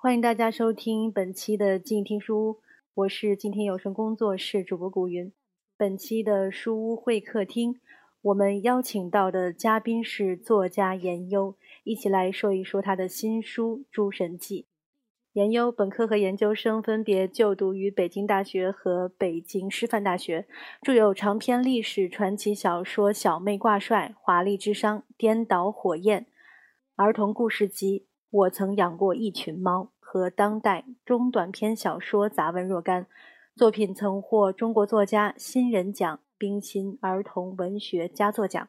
欢迎大家收听本期的静听书屋，我是静听有声工作室主播古云。本期的书屋会客厅，我们邀请到的嘉宾是作家严优，一起来说一说他的新书《诸神记》。严优本科和研究生分别就读于北京大学和北京师范大学，著有长篇历史传奇小说《小妹挂帅》《华丽之殇》《颠倒火焰》，儿童故事集。我曾养过一群猫和当代中短篇小说杂文若干作品曾获中国作家新人奖、冰心儿童文学佳作奖。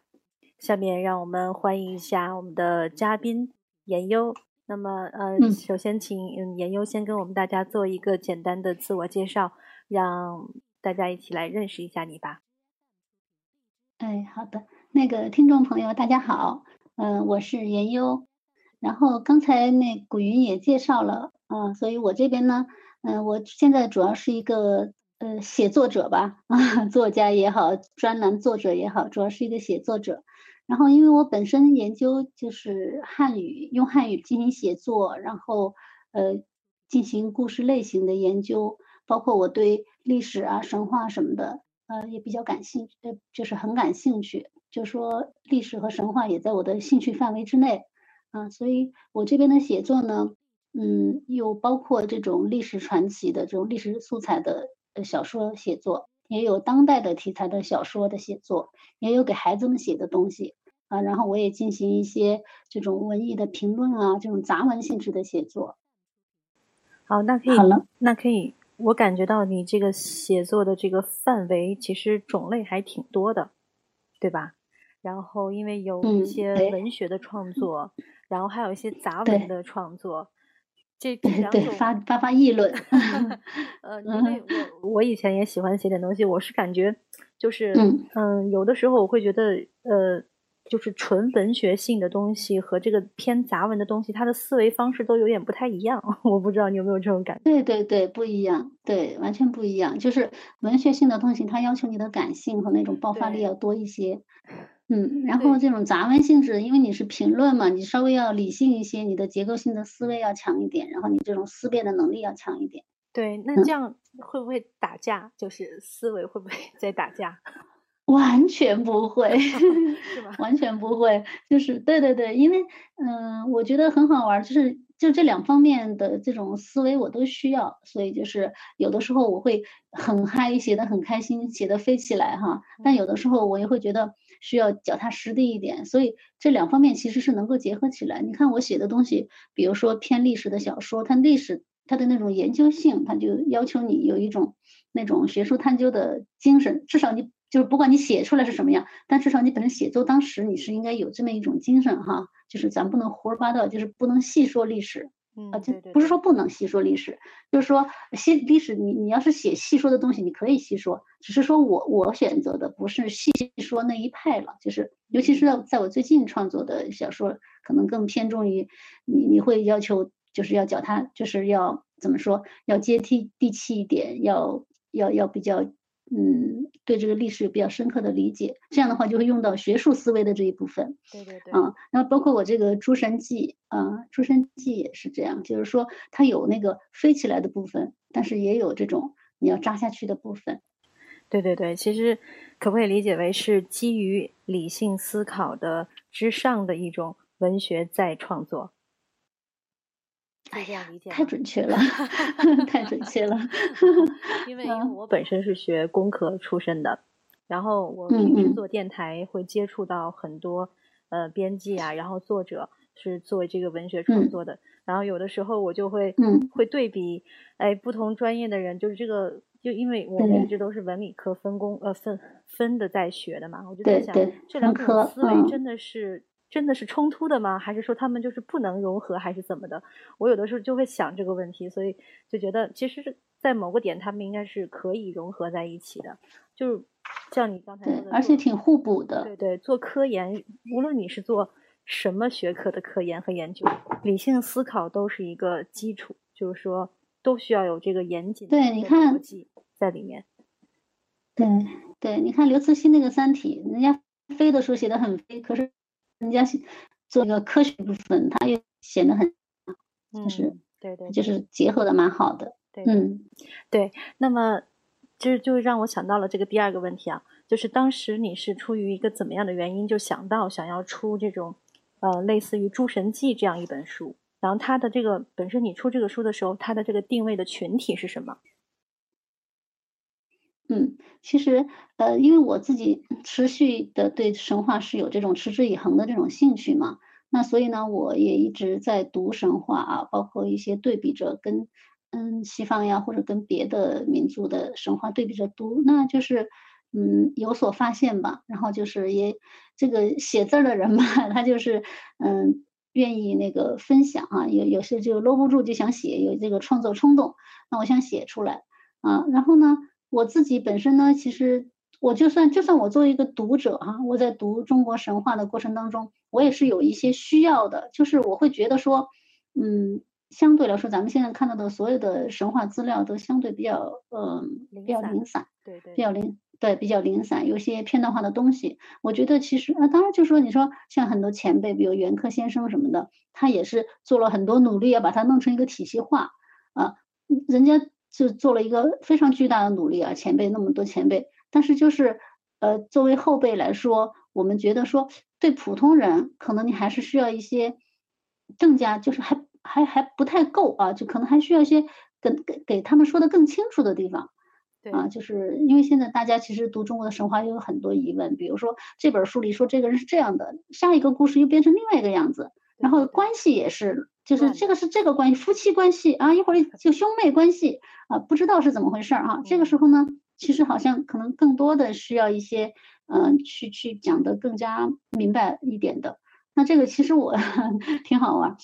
下面让我们欢迎一下我们的嘉宾严优。那么，呃，首先请嗯严优先跟我们大家做一个简单的自我介绍，让大家一起来认识一下你吧。哎，好的，那个听众朋友大家好，嗯，我是严优。然后刚才那古云也介绍了啊，所以我这边呢，嗯，我现在主要是一个呃写作者吧，啊，作家也好，专栏作者也好，主要是一个写作者。然后因为我本身研究就是汉语，用汉语进行写作，然后呃进行故事类型的研究，包括我对历史啊、神话什么的，呃也比较感兴趣，呃就是很感兴趣，就说历史和神话也在我的兴趣范围之内。啊，所以我这边的写作呢，嗯，有包括这种历史传奇的这种历史素材的小说写作，也有当代的题材的小说的写作，也有给孩子们写的东西啊。然后我也进行一些这种文艺的评论啊，这种杂文性质的写作。好，那可以，好了，那可以，我感觉到你这个写作的这个范围其实种类还挺多的，对吧？然后因为有一些文学的创作。然后还有一些杂文的创作，这这两种发发发议论。呃，因为我我以前也喜欢写点东西，我是感觉就是嗯，有的时候我会觉得呃，就是纯文学性的东西和这个偏杂文的东西，它的思维方式都有点不太一样。我不知道你有没有这种感觉？对对对，不一样，对，完全不一样。就是文学性的东西，它要求你的感性和那种爆发力要多一些。嗯，然后这种杂文性质，因为你是评论嘛，你稍微要理性一些，你的结构性的思维要强一点，然后你这种思辨的能力要强一点。对，那这样会不会打架？就是思维会不会 在打架？完全不会，是吧？完全不会，就是对对对，因为嗯，我觉得很好玩，就是就这两方面的这种思维我都需要，所以就是有的时候我会很嗨，写的很开心，写的飞起来哈，但有的时候我也会觉得。需要脚踏实地一点，所以这两方面其实是能够结合起来。你看我写的东西，比如说偏历史的小说，它历史它的那种研究性，它就要求你有一种那种学术探究的精神。至少你就是不管你写出来是什么样，但至少你本身写作当时你是应该有这么一种精神哈，就是咱不能胡说八道，就是不能细说历史。啊，就不是说不能细说历史，就是说细历史，你你要是写细说的东西，你可以细说，只是说我我选择的不是细说那一派了，就是尤其是在在我最近创作的小说，可能更偏重于你你会要求就是要脚踏，就是要怎么说，要接地地气一点，要要要比较。嗯，对这个历史有比较深刻的理解，这样的话就会用到学术思维的这一部分。对对对。啊，然后包括我这个《诸神记》啊，《诸神记》也是这样，就是说它有那个飞起来的部分，但是也有这种你要扎下去的部分。对对对，其实可不可以理解为是基于理性思考的之上的一种文学再创作？哎呀，太准确了，太准确了。因。为我 本身是学工科出身的，然后我平时做电台会接触到很多呃编辑啊，然后作者是做这个文学创作的，然后有的时候我就会会对比，哎，不同专业的人，就是这个，就因为我们一直都是文理科分工呃分分的在学的嘛，我就在想这两种思维真的是。真的是冲突的吗？还是说他们就是不能融合，还是怎么的？我有的时候就会想这个问题，所以就觉得其实，在某个点他们应该是可以融合在一起的。就是像你刚才说的，而且挺互补的。对对，做科研，无论你是做什么学科的科研和研究，理性思考都是一个基础，就是说都需要有这个严谨的逻辑在里面。对对，你看刘慈欣那个《三体》，人家飞的时候写的很飞，可是。人家做一个科学部分，他又显得很，就是对对，就是结合的蛮好的。对，嗯，对。那么，就就让我想到了这个第二个问题啊，就是当时你是出于一个怎么样的原因，就想到想要出这种，呃，类似于《诸神记》这样一本书？然后它的这个本身，你出这个书的时候，它的这个定位的群体是什么？嗯，其实，呃，因为我自己持续的对神话是有这种持之以恒的这种兴趣嘛，那所以呢，我也一直在读神话啊，包括一些对比着跟嗯西方呀，或者跟别的民族的神话对比着读，那就是嗯有所发现吧。然后就是也这个写字的人嘛，他就是嗯愿意那个分享啊，有有些就搂不住就想写，有这个创作冲动，那我想写出来啊，然后呢。我自己本身呢，其实我就算就算我作为一个读者哈，我在读中国神话的过程当中，我也是有一些需要的，就是我会觉得说，嗯，相对来说，咱们现在看到的所有的神话资料都相对比较，嗯，比较零散，对对，比较零，对，比较零散，有些片段化的东西。我觉得其实啊，当然就说你说像很多前辈，比如袁克先生什么的，他也是做了很多努力，要把它弄成一个体系化啊，人家。就做了一个非常巨大的努力啊，前辈那么多前辈，但是就是，呃，作为后辈来说，我们觉得说，对普通人，可能你还是需要一些更加，就是还还还不太够啊，就可能还需要一些跟给给他们说的更清楚的地方，对。啊，就是因为现在大家其实读中国的神话又有很多疑问，比如说这本书里说这个人是这样的，下一个故事又变成另外一个样子，然后关系也是。就是这个是这个关系，夫妻关系啊，一会儿 就兄妹关系啊，不知道是怎么回事儿哈。这个时候呢，其实好像可能更多的需要一些，嗯，去去讲的更加明白一点的。那这个其实我 挺好玩。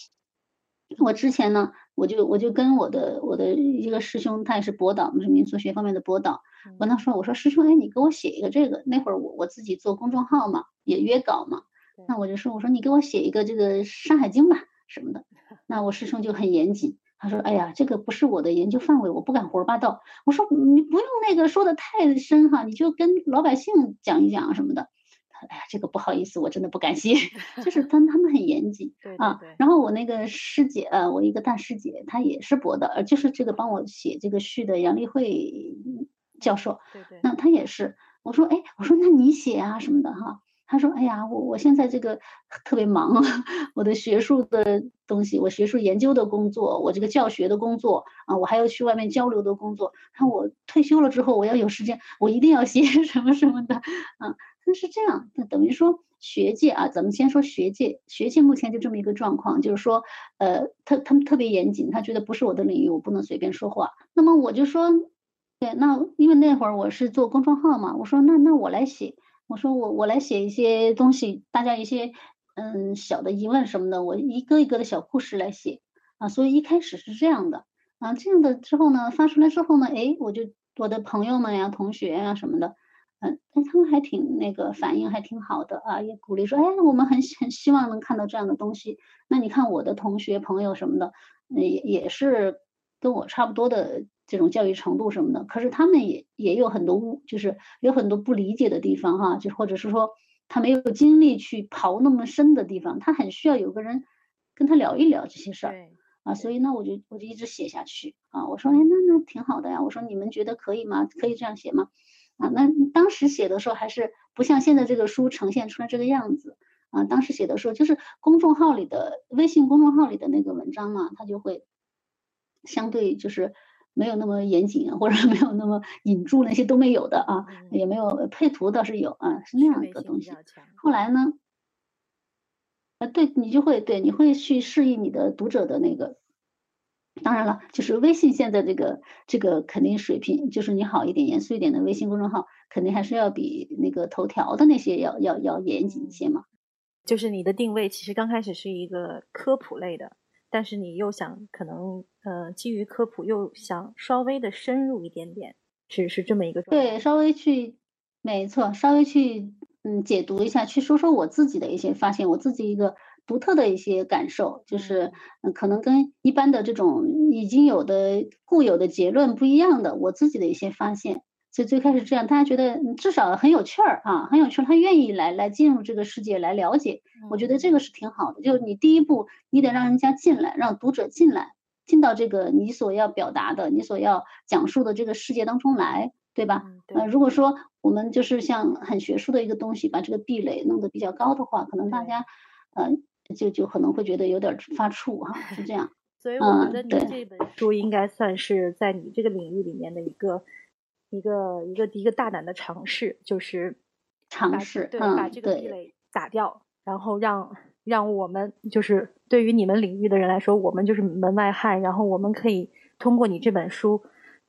我之前呢，我就我就跟我的我的一个师兄，他也是博导，是民俗学方面的博导。我跟他说，我说师兄，哎，你给我写一个这个。那会儿我我自己做公众号嘛，也约稿嘛。那我就说，我说你给我写一个这个《山海经》吧。什么的，那我师兄就很严谨，他说：“哎呀，这个不是我的研究范围，我不敢胡说八道。”我说：“你不用那个说的太深哈，你就跟老百姓讲一讲什么的。”他哎呀，这个不好意思，我真的不敢写，就是他他们很严谨 啊。然后我那个师姐，呃，我一个大师姐，她也是博的，呃，就是这个帮我写这个序的杨丽慧教授，对对，那她也是。我说：“哎，我说那你写啊什么的哈。”他说：“哎呀，我我现在这个特别忙，我的学术的东西，我学术研究的工作，我这个教学的工作啊，我还要去外面交流的工作。那我退休了之后，我要有时间，我一定要写 什么什么的啊。那是这样，那等于说学界啊，咱们先说学界，学界目前就这么一个状况，就是说，呃，他他们特别严谨，他觉得不是我的领域，我不能随便说话。那么我就说，对，那因为那会儿我是做公众号嘛，我说那那我来写。”我说我我来写一些东西，大家一些嗯小的疑问什么的，我一个一个的小故事来写啊，所以一开始是这样的啊，这样的之后呢，发出来之后呢，哎，我就我的朋友们呀、同学呀什么的，嗯，哎，他们还挺那个反应还挺好的啊，也鼓励说，哎，我们很很希望能看到这样的东西。那你看我的同学朋友什么的，也也是跟我差不多的。这种教育程度什么的，可是他们也也有很多误，就是有很多不理解的地方哈，就或者是说他没有精力去刨那么深的地方，他很需要有个人跟他聊一聊这些事儿啊，所以呢，我就我就一直写下去啊，我说哎那那挺好的呀，我说你们觉得可以吗？可以这样写吗？啊，那当时写的时候还是不像现在这个书呈现出来这个样子啊，当时写的时候就是公众号里的微信公众号里的那个文章嘛，它就会相对就是。没有那么严谨，或者没有那么引注，那些都没有的啊，也没有配图倒是有啊，是那样一个东西。后来呢，啊，对你就会对你会去适应你的读者的那个。当然了，就是微信现在这个这个肯定水平，就是你好一点、严肃一点的微信公众号，肯定还是要比那个头条的那些要要要严谨一些嘛。就是你的定位其实刚开始是一个科普类的。但是你又想可能呃基于科普又想稍微的深入一点点，是是这么一个对，稍微去没错，稍微去嗯解读一下，去说说我自己的一些发现，我自己一个独特的一些感受，就是嗯可能跟一般的这种已经有的固有的结论不一样的，我自己的一些发现。所以最开始这样，大家觉得至少很有趣儿啊，很有趣儿，他愿意来来进入这个世界来了解，我觉得这个是挺好的。就是你第一步，你得让人家进来，让读者进来进到这个你所要表达的、你所要讲述的这个世界当中来，对吧？呃，如果说我们就是像很学术的一个东西，把这个壁垒弄得比较高的话，可能大家呃就就可能会觉得有点发怵哈，是这样。所以我觉得你这本书应该算是在你这个领域里面的一个一个一个一个大胆的尝试，就是尝试对把这个壁垒打掉，然后让让我们就是对于你们领域的人来说，我们就是门外汉，然后我们可以通过你这本书，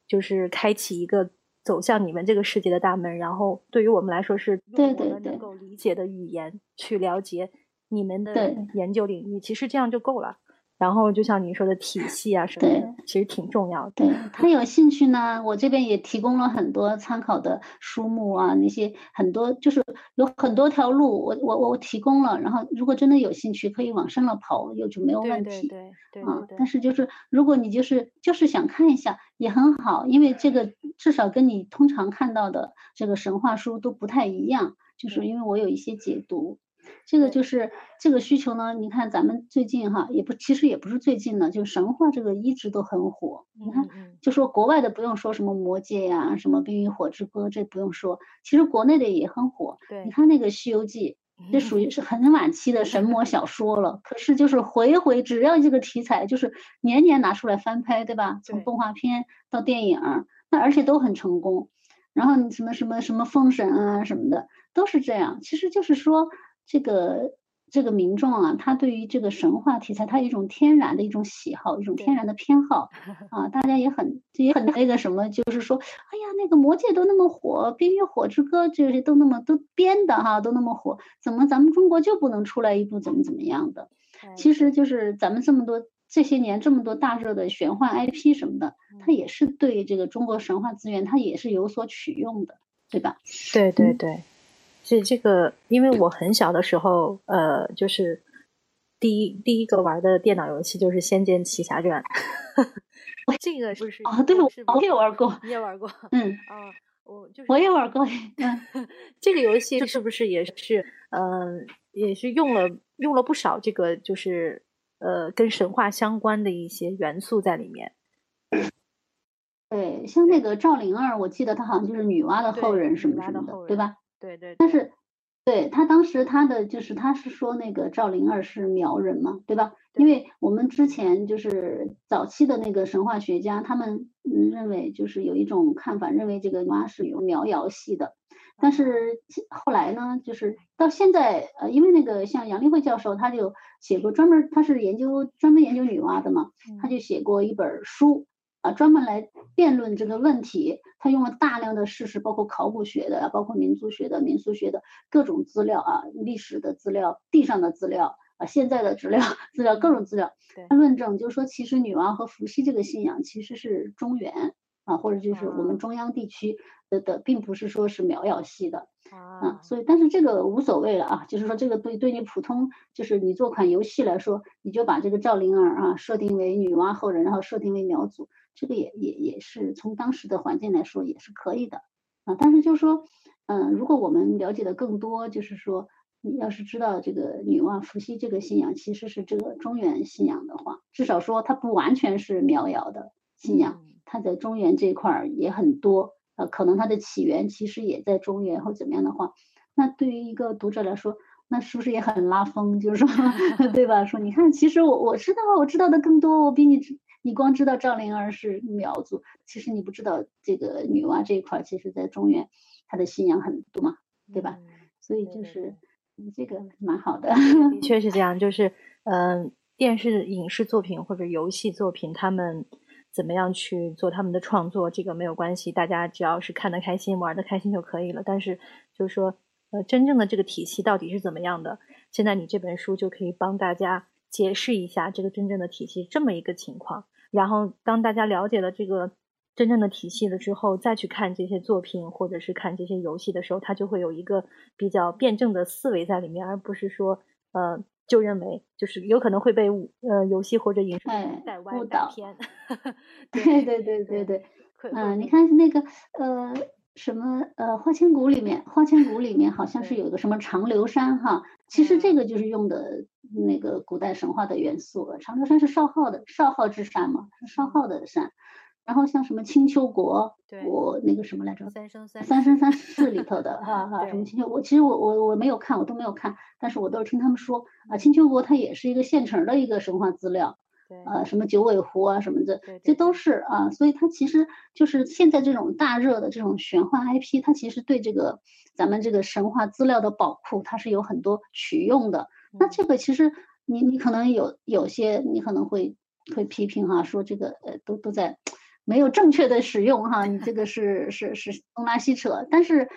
就是开启一个走向你们这个世界的大门，然后对于我们来说是用我们能够理解的语言去了解你们的研究领域，其实这样就够了。然后就像你说的体系啊什么的，其实挺重要的。对他有兴趣呢，我这边也提供了很多参考的书目啊，那些很多就是有很多条路，我我我提供了。然后如果真的有兴趣，可以往深了跑，又就没有问题。对对对。啊，但是就是如果你就是就是想看一下，也很好，因为这个至少跟你通常看到的这个神话书都不太一样，就是因为我有一些解读。这个就是这个需求呢，你看咱们最近哈，也不其实也不是最近呢，就神话这个一直都很火。你看，就说国外的不用说什么魔戒呀，什么冰与火之歌，这不用说，其实国内的也很火。对，你看那个西游记，这属于是很晚期的神魔小说了。可是就是回回只要这个题材，就是年年拿出来翻拍，对吧？从动画片到电影，那而且都很成功。然后你什么什么什么封神啊什么的，都是这样。其实就是说。这个这个民众啊，他对于这个神话题材，他有一种天然的一种喜好，一种天然的偏好 啊。大家也很也很那个什么，就是说，哎呀，那个魔界都那么火，冰与火之歌这些都那么都编的哈，都那么火，怎么咱们中国就不能出来一部怎么怎么样的？其实就是咱们这么多这些年这么多大热的玄幻 IP 什么的，它也是对这个中国神话资源，它也是有所取用的，对吧？对对对。所以这个，因为我很小的时候，呃，就是第一第一个玩的电脑游戏就是《仙剑奇侠传》，这个不是啊？对，我也玩过，你也玩过，嗯，啊，我就是我也玩过，嗯，这个游戏是不是也是，嗯，也是用了用了不少这个，就是呃，跟神话相关的一些元素在里面。对，像那个赵灵儿，我记得她好像就是女娲的后人什么什么的，对吧？对对，但是，对他当时他的就是他是说那个赵灵儿是苗人嘛，对吧？因为我们之前就是早期的那个神话学家，他们嗯认为就是有一种看法，认为这个妈是有苗瑶系的。但是后来呢，就是到现在呃，因为那个像杨丽慧教授，他就写过专门，他是研究专门研究女娲的嘛，他就写过一本书。啊，专门来辩论这个问题，他用了大量的事实，包括考古学的，包括民族学的、民俗学的各种资料啊，历史的资料、地上的资料啊，现在的资料、资料各种资料，他论证就是说，其实女娲和伏羲这个信仰其实是中原啊，或者就是我们中央地区的的，并不是说是苗瑶系的啊，所以但是这个无所谓了啊，就是说这个对对你普通就是你做款游戏来说，你就把这个赵灵儿啊设定为女娲后人，然后设定为苗族。这个也也也是从当时的环境来说也是可以的啊，但是就是说，嗯，如果我们了解的更多，就是说，你要是知道这个女娲伏羲这个信仰其实是这个中原信仰的话，至少说它不完全是苗瑶的信仰，它在中原这块儿也很多，呃，可能它的起源其实也在中原或怎么样的话，那对于一个读者来说，那是不是也很拉风？就是说，对吧？说你看，其实我我知道，我知道的更多，我比你。你光知道赵灵儿是苗族，其实你不知道这个女娲这一块，其实在中原，她的信仰很多嘛，对吧？所以就是这个蛮好的。的 确是这样，就是嗯，电视影视作品或者游戏作品，他们怎么样去做他们的创作，这个没有关系，大家只要是看得开心、玩得开心就可以了。但是就是说，呃，真正的这个体系到底是怎么样的？现在你这本书就可以帮大家解释一下这个真正的体系这么一个情况。然后，当大家了解了这个真正的体系了之后，再去看这些作品或者是看这些游戏的时候，他就会有一个比较辩证的思维在里面，而不是说，呃，就认为就是有可能会被呃游戏或者影视带歪带偏。对对对对对，嗯，你看那个呃什么呃《花千骨》里面，《花千骨》里面好像是有一个什么长留山哈，其实这个就是用的那个古代神话的元素。长留山是少昊的少昊之山嘛，是少昊的山。然后像什么青丘国，我那个什么来着，三生三三生三。世里头的 哈哈，什么青丘，我其实我我我没有看，我都没有看，但是我都是听他们说。啊，青丘国它也是一个现成的一个神话资料，呃，什么九尾狐啊什么的，这都是啊，所以它其实就是现在这种大热的这种玄幻 IP，它其实对这个咱们这个神话资料的宝库，它是有很多取用的。那这个其实你你可能有有些你可能会会批评哈，说这个呃都都在。没有正确的使用哈，你这个是是是东拉西扯。但是，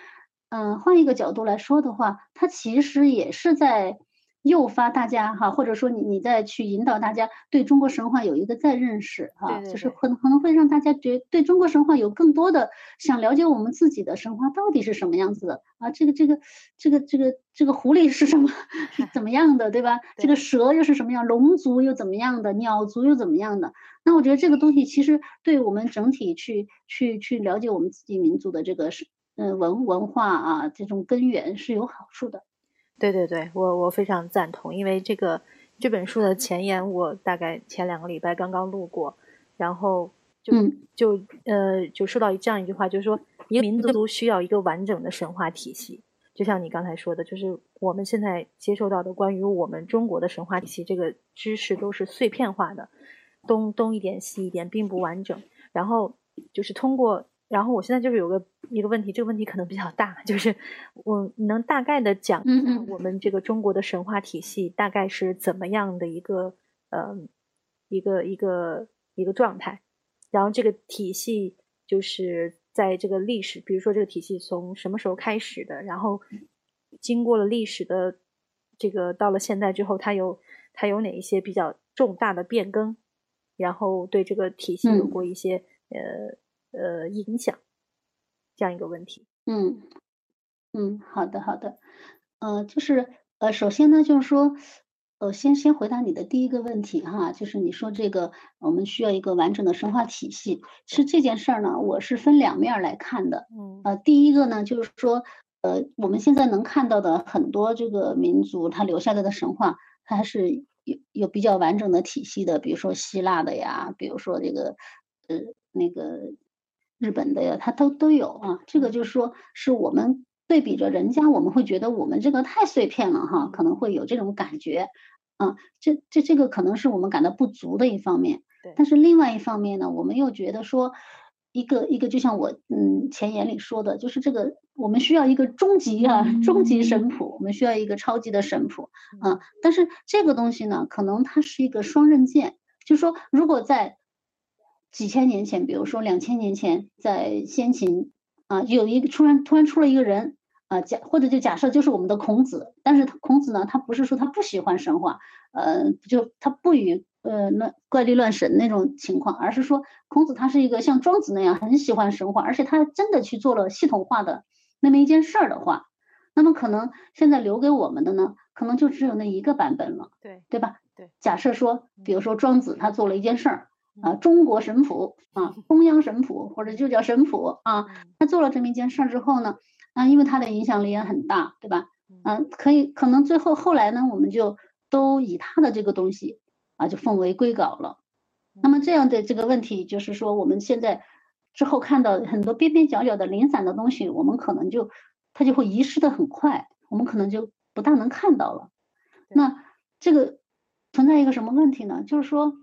嗯，换一个角度来说的话，它其实也是在诱发大家哈，或者说你你再去引导大家对中国神话有一个再认识哈，就是可能可能会让大家觉对中国神话有更多的想了解我们自己的神话到底是什么样子的啊，这个这个这个这个这个狐狸是什么 是怎么样的对吧？这个蛇又是什么样？龙族又怎么样的？鸟族又怎么样的？那我觉得这个东西其实对我们整体去去去了解我们自己民族的这个是嗯文文化啊这种根源是有好处的。对对对，我我非常赞同，因为这个这本书的前言我大概前两个礼拜刚刚录过，然后就就呃就说到这样一句话，就是说一个民族需要一个完整的神话体系，就像你刚才说的，就是我们现在接受到的关于我们中国的神话体系这个知识都是碎片化的。东东一点西一点，并不完整。然后就是通过，然后我现在就是有个一个问题，这个问题可能比较大，就是我能大概的讲我们这个中国的神话体系大概是怎么样的一个呃一个一个一个状态。然后这个体系就是在这个历史，比如说这个体系从什么时候开始的，然后经过了历史的这个到了现在之后，它有它有哪一些比较重大的变更。然后对这个体系有过一些呃呃影响，这样一个问题。嗯嗯，好的好的，呃，就是呃，首先呢，就是说，呃，先先回答你的第一个问题哈，就是你说这个我们需要一个完整的神话体系。其实这件事儿呢，我是分两面来看的。嗯，呃，第一个呢，就是说，呃，我们现在能看到的很多这个民族他留下来的神话，它还是。有有比较完整的体系的，比如说希腊的呀，比如说这个呃那个日本的呀，它都都有啊。这个就是说，是我们对比着人家，我们会觉得我们这个太碎片了哈，可能会有这种感觉啊。这这这个可能是我们感到不足的一方面。但是另外一方面呢，我们又觉得说。一个一个，就像我嗯前言里说的，就是这个我们需要一个终极啊终极神谱，我们需要一个超级的神谱啊。但是这个东西呢，可能它是一个双刃剑，就是说，如果在几千年前，比如说两千年前，在先秦啊，有一个突然突然出了一个人啊，假或者就假设就是我们的孔子，但是孔子呢，他不是说他不喜欢神话，呃，就他不与。呃，乱怪力乱神那种情况，而是说孔子他是一个像庄子那样很喜欢神话，而且他真的去做了系统化的那么一件事儿的话，那么可能现在留给我们的呢，可能就只有那一个版本了，对对吧？对。假设说，比如说庄子他做了一件事儿啊，中国神谱啊，中央神谱或者就叫神谱啊，他做了这么一件事儿之后呢，啊，因为他的影响力也很大，对吧？嗯，可以可能最后后来呢，我们就都以他的这个东西。啊，就奉为归稿了。那么这样的这个问题，就是说我们现在之后看到很多边边角角的零散的东西，我们可能就它就会遗失的很快，我们可能就不大能看到了。那这个存在一个什么问题呢？就是说，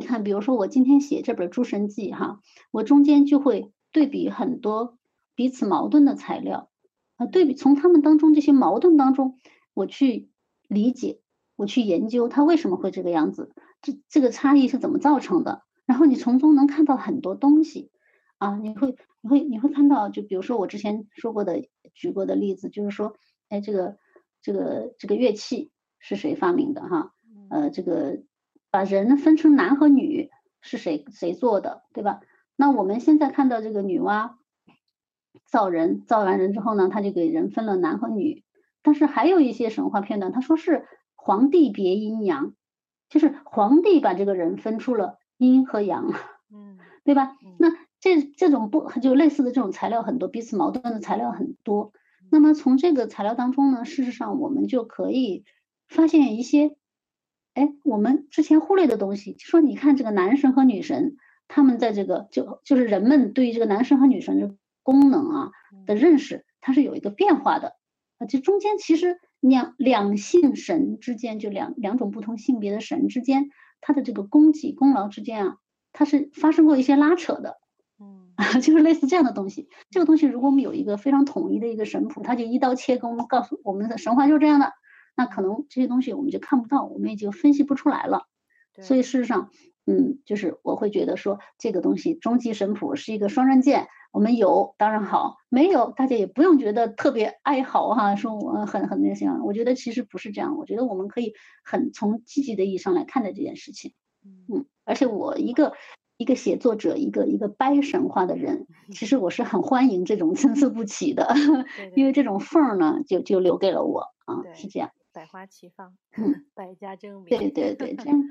你看，比如说我今天写这本《诸神记》哈，我中间就会对比很多彼此矛盾的材料啊，对比从他们当中这些矛盾当中，我去理解。我去研究它为什么会这个样子，这这个差异是怎么造成的？然后你从中能看到很多东西，啊，你会你会你会看到，就比如说我之前说过的举过的例子，就是说，哎，这个这个这个乐器是谁发明的？哈，呃，这个把人分成男和女是谁谁做的，对吧？那我们现在看到这个女娲造人，造完人之后呢，他就给人分了男和女，但是还有一些神话片段，他说是。皇帝别阴阳，就是皇帝把这个人分出了阴和阳，嗯，对吧？那这这种不就类似的这种材料很多，彼此矛盾的材料很多。那么从这个材料当中呢，事实上我们就可以发现一些，哎，我们之前忽略的东西。就说你看这个男神和女神，他们在这个就就是人们对于这个男神和女神的功能啊的认识，它是有一个变化的啊。这中间其实两两性神之间，就两两种不同性别的神之间，它的这个功绩功劳之间啊，它是发生过一些拉扯的。就是类似这样的东西，这个东西如果我们有一个非常统一的一个神谱，它就一刀切跟我们告诉我们的神话就是这样的，那可能这些东西我们就看不到，我们也就分析不出来了。所以事实上，嗯，就是我会觉得说这个东西终极神谱是一个双刃剑，我们有当然好，没有大家也不用觉得特别哀嚎哈，说我很很那样。我觉得其实不是这样，我觉得我们可以很从积极的意义上来看待这件事情。嗯，而且我一个。一个写作者，一个一个掰神话的人，其实我是很欢迎这种参差不齐的，因为这种缝儿呢，就就留给了我啊，是这样，百花齐放，嗯，百家争鸣，对对对，这 样，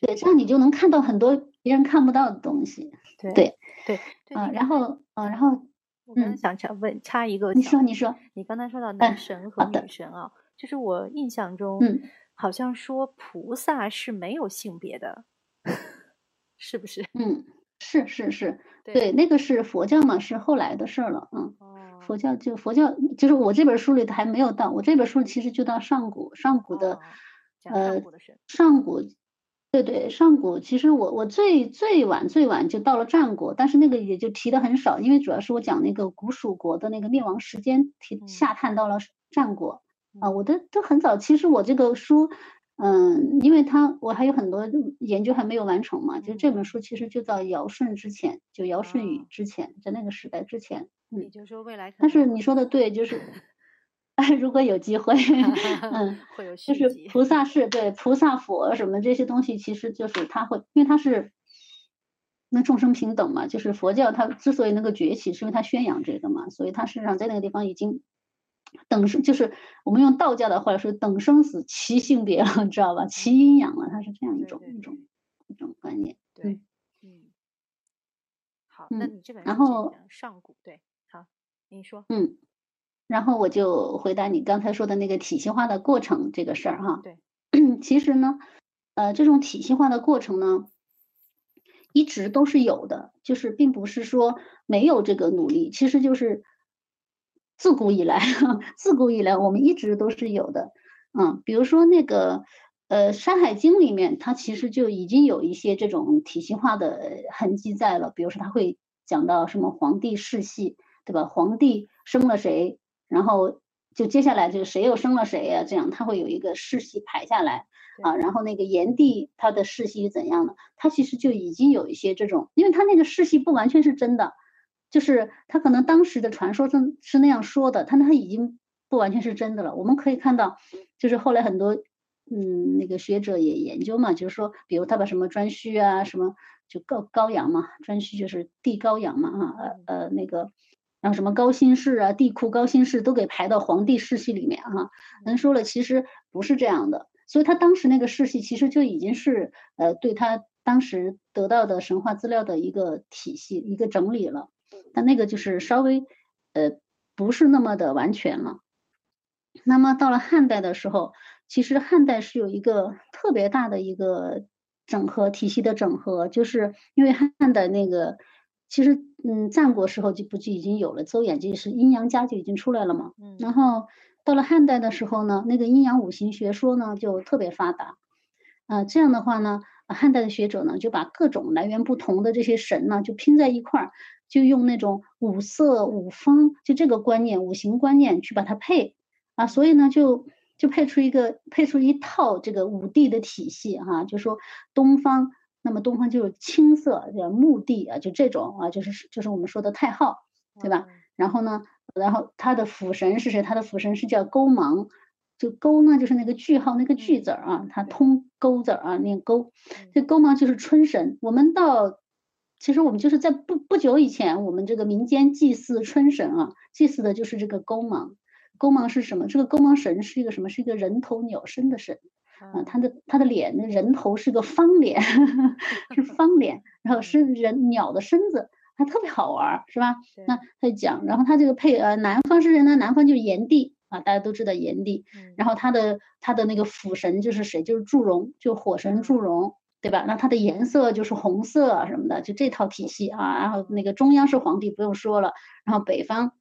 对，这样你就能看到很多别人看不到的东西，对对对，嗯，然后嗯，然后，我刚才想插问插一个，你说你说，你刚才说到男神和女神啊，就是我印象中，嗯，好像说菩萨是没有性别的。是不是？嗯，是是是，对，那个是佛教嘛，是后来的事儿了，嗯，佛教就佛教，就是我这本书里头还没有到，我这本书其实就到上古，上古的，呃，上古，对对，上古，其实我我最最晚最晚就到了战国，但是那个也就提的很少，因为主要是我讲那个古蜀国的那个灭亡时间提下探到了战国，啊，我。的都很早，其实我这个书。嗯，因为他我还有很多研究还没有完成嘛，就这本书其实就在尧舜之前，就尧舜禹之前，在那个时代之前。嗯，也就是说未来。但是你说的对，就是，如果有机会，嗯，会有就是菩萨是 对菩萨佛什么这些东西，其实就是他会，因为他是那众生平等嘛，就是佛教它之所以能够崛起，是因为它宣扬这个嘛，所以它事实上在那个地方已经。等生就是我们用道家的话说，等生死齐性别了，知道吧？齐阴阳了，它是这样一种一种一种观念。对，嗯，好，那你这本然后上古对，好，你说，嗯，然后我就回答你刚才说的那个体系化的过程这个事儿哈。对，其实呢，呃，这种体系化的过程呢，一直都是有的，就是并不是说没有这个努力，其实就是。自古以来，自古以来，我们一直都是有的，嗯，比如说那个，呃，《山海经》里面，它其实就已经有一些这种体系化的痕迹在了。比如说，它会讲到什么皇帝世系，对吧？皇帝生了谁，然后就接下来就谁又生了谁呀？这样他会有一个世系排下来啊。然后那个炎帝他的世系是怎样的？他其实就已经有一些这种，因为他那个世系不完全是真的。就是他可能当时的传说是是那样说的，他他已经不完全是真的了。我们可以看到，就是后来很多嗯那个学者也研究嘛，就是说，比如他把什么颛顼啊，什么就高高阳嘛，颛顼就是帝高阳嘛，哈呃呃那个，然后什么高辛氏啊，帝喾高辛氏都给排到皇帝世系里面哈。人说了，其实不是这样的，所以他当时那个世系其实就已经是呃对他当时得到的神话资料的一个体系一个整理了。但那个就是稍微，呃，不是那么的完全了。那么到了汉代的时候，其实汉代是有一个特别大的一个整合体系的整合，就是因为汉代那个，其实嗯，战国时候就不就已经有了邹衍，就是阴阳家就已经出来了嘛。嗯。然后到了汉代的时候呢，那个阴阳五行学说呢就特别发达。啊，这样的话呢，汉代的学者呢就把各种来源不同的这些神呢就拼在一块儿。就用那种五色五方，就这个观念，五行观念去把它配啊，所以呢，就就配出一个配出一套这个五帝的体系哈，就说东方，那么东方就是青色叫木帝啊，就这种啊，就是就是我们说的太昊，对吧？然后呢，然后他的辅神是谁？他的辅神是叫勾芒，就勾呢就是那个句号那个句字啊，它通勾字儿啊，念勾，这勾芒就是春神。我们到其实我们就是在不不久以前，我们这个民间祭祀春神啊，祭祀的就是这个勾芒。勾芒是什么？这个勾芒神是一个什么？是一个人头鸟身的神啊，他的他的脸，那人头是个方脸，是方脸，然后是人鸟的身子还特别好玩，是吧？那他讲，然后他这个配呃南方是人呢，南方就是炎帝啊，大家都知道炎帝，然后他的他的那个辅神就是谁？就是祝融，就火神祝融，对吧？那它的颜色就是红色什么的，就这套体系啊，然后那个中央是皇帝不用说了，然后北方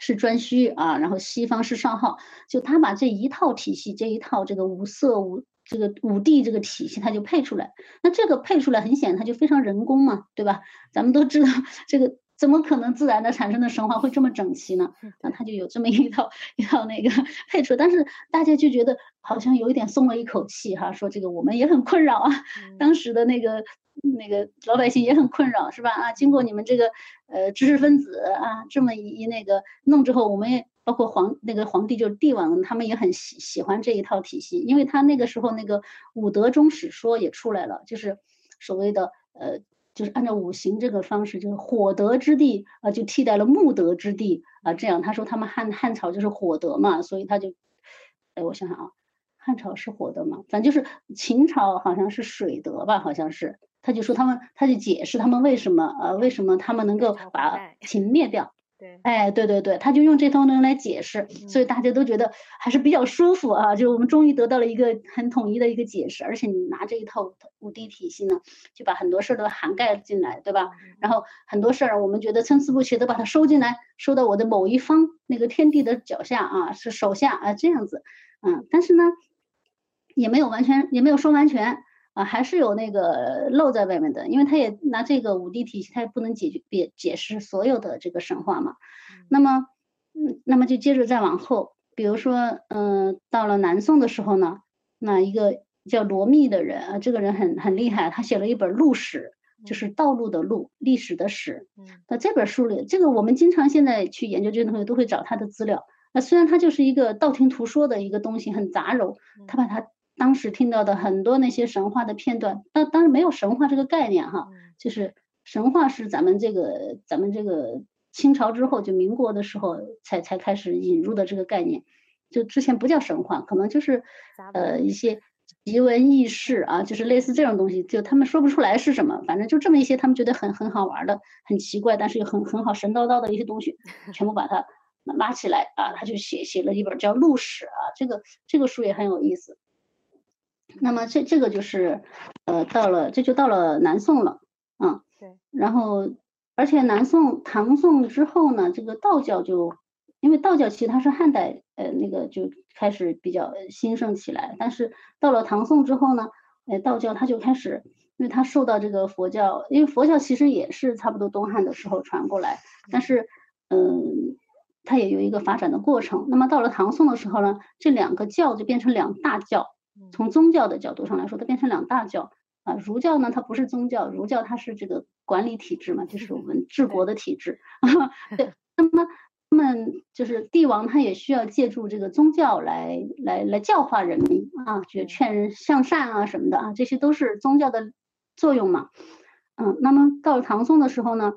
是颛顼啊，然后西方是少昊，就他把这一套体系，这一套这个五色五。这个五帝这个体系，他就配出来。那这个配出来，很显然它就非常人工嘛，对吧？咱们都知道，这个怎么可能自然的产生的神话会这么整齐呢？那他就有这么一套一套那个配出。但是大家就觉得好像有一点松了一口气哈，说这个我们也很困扰啊，当时的那个那个老百姓也很困扰，是吧？啊，经过你们这个呃知识分子啊这么一那个弄之后，我们也。包括皇那个皇帝就是帝王，他们也很喜喜欢这一套体系，因为他那个时候那个五德中史说也出来了，就是所谓的呃，就是按照五行这个方式，就是火德之地啊，就替代了木德之地啊，这样他说他们汉汉朝就是火德嘛，所以他就，哎，我想想啊，汉朝是火德嘛，反正就是秦朝好像是水德吧，好像是，他就说他们，他就解释他们为什么呃为什么他们能够把秦灭掉。对，哎，对对对，他就用这套东来解释，所以大家都觉得还是比较舒服啊。就我们终于得到了一个很统一的一个解释，而且你拿这一套五帝体系呢，就把很多事儿都涵盖进来，对吧？然后很多事儿我们觉得参差不齐，都把它收进来，收到我的某一方那个天地的脚下啊，是手下啊这样子，嗯，但是呢，也没有完全，也没有说完全。啊，还是有那个漏在外面的，因为他也拿这个五帝体系，他也不能解决、解解释所有的这个神话嘛。那么，嗯，那么就接着再往后，比如说，嗯，到了南宋的时候呢，那一个叫罗密的人啊，这个人很很厉害，他写了一本路史，就是道路的路，历史的史。那这本书里，这个我们经常现在去研究这些东西，都会找他的资料。那虽然他就是一个道听途说的一个东西，很杂糅，他把它。当时听到的很多那些神话的片段，当当然没有神话这个概念哈，就是神话是咱们这个咱们这个清朝之后就民国的时候才才开始引入的这个概念，就之前不叫神话，可能就是呃一些奇闻异事啊，就是类似这种东西，就他们说不出来是什么，反正就这么一些他们觉得很很好玩的、很奇怪，但是又很很好神叨叨的一些东西，全部把它拉起来啊，他就写写了一本叫《录史》啊，这个这个书也很有意思。那么这这个就是，呃，到了这就到了南宋了，啊，对，然后而且南宋、唐宋之后呢，这个道教就，因为道教其实它是汉代，呃，那个就开始比较兴盛起来，但是到了唐宋之后呢，呃，道教它就开始，因为它受到这个佛教，因为佛教其实也是差不多东汉的时候传过来，但是，嗯，它也有一个发展的过程。那么到了唐宋的时候呢，这两个教就变成两大教。从宗教的角度上来说，它变成两大教啊。儒教呢，它不是宗教，儒教它是这个管理体制嘛，就是我们治国的体制。对，那么他们就是帝王，他也需要借助这个宗教来来来教化人民啊，就劝人向善啊什么的啊，这些都是宗教的作用嘛。嗯，那么到了唐宋的时候呢，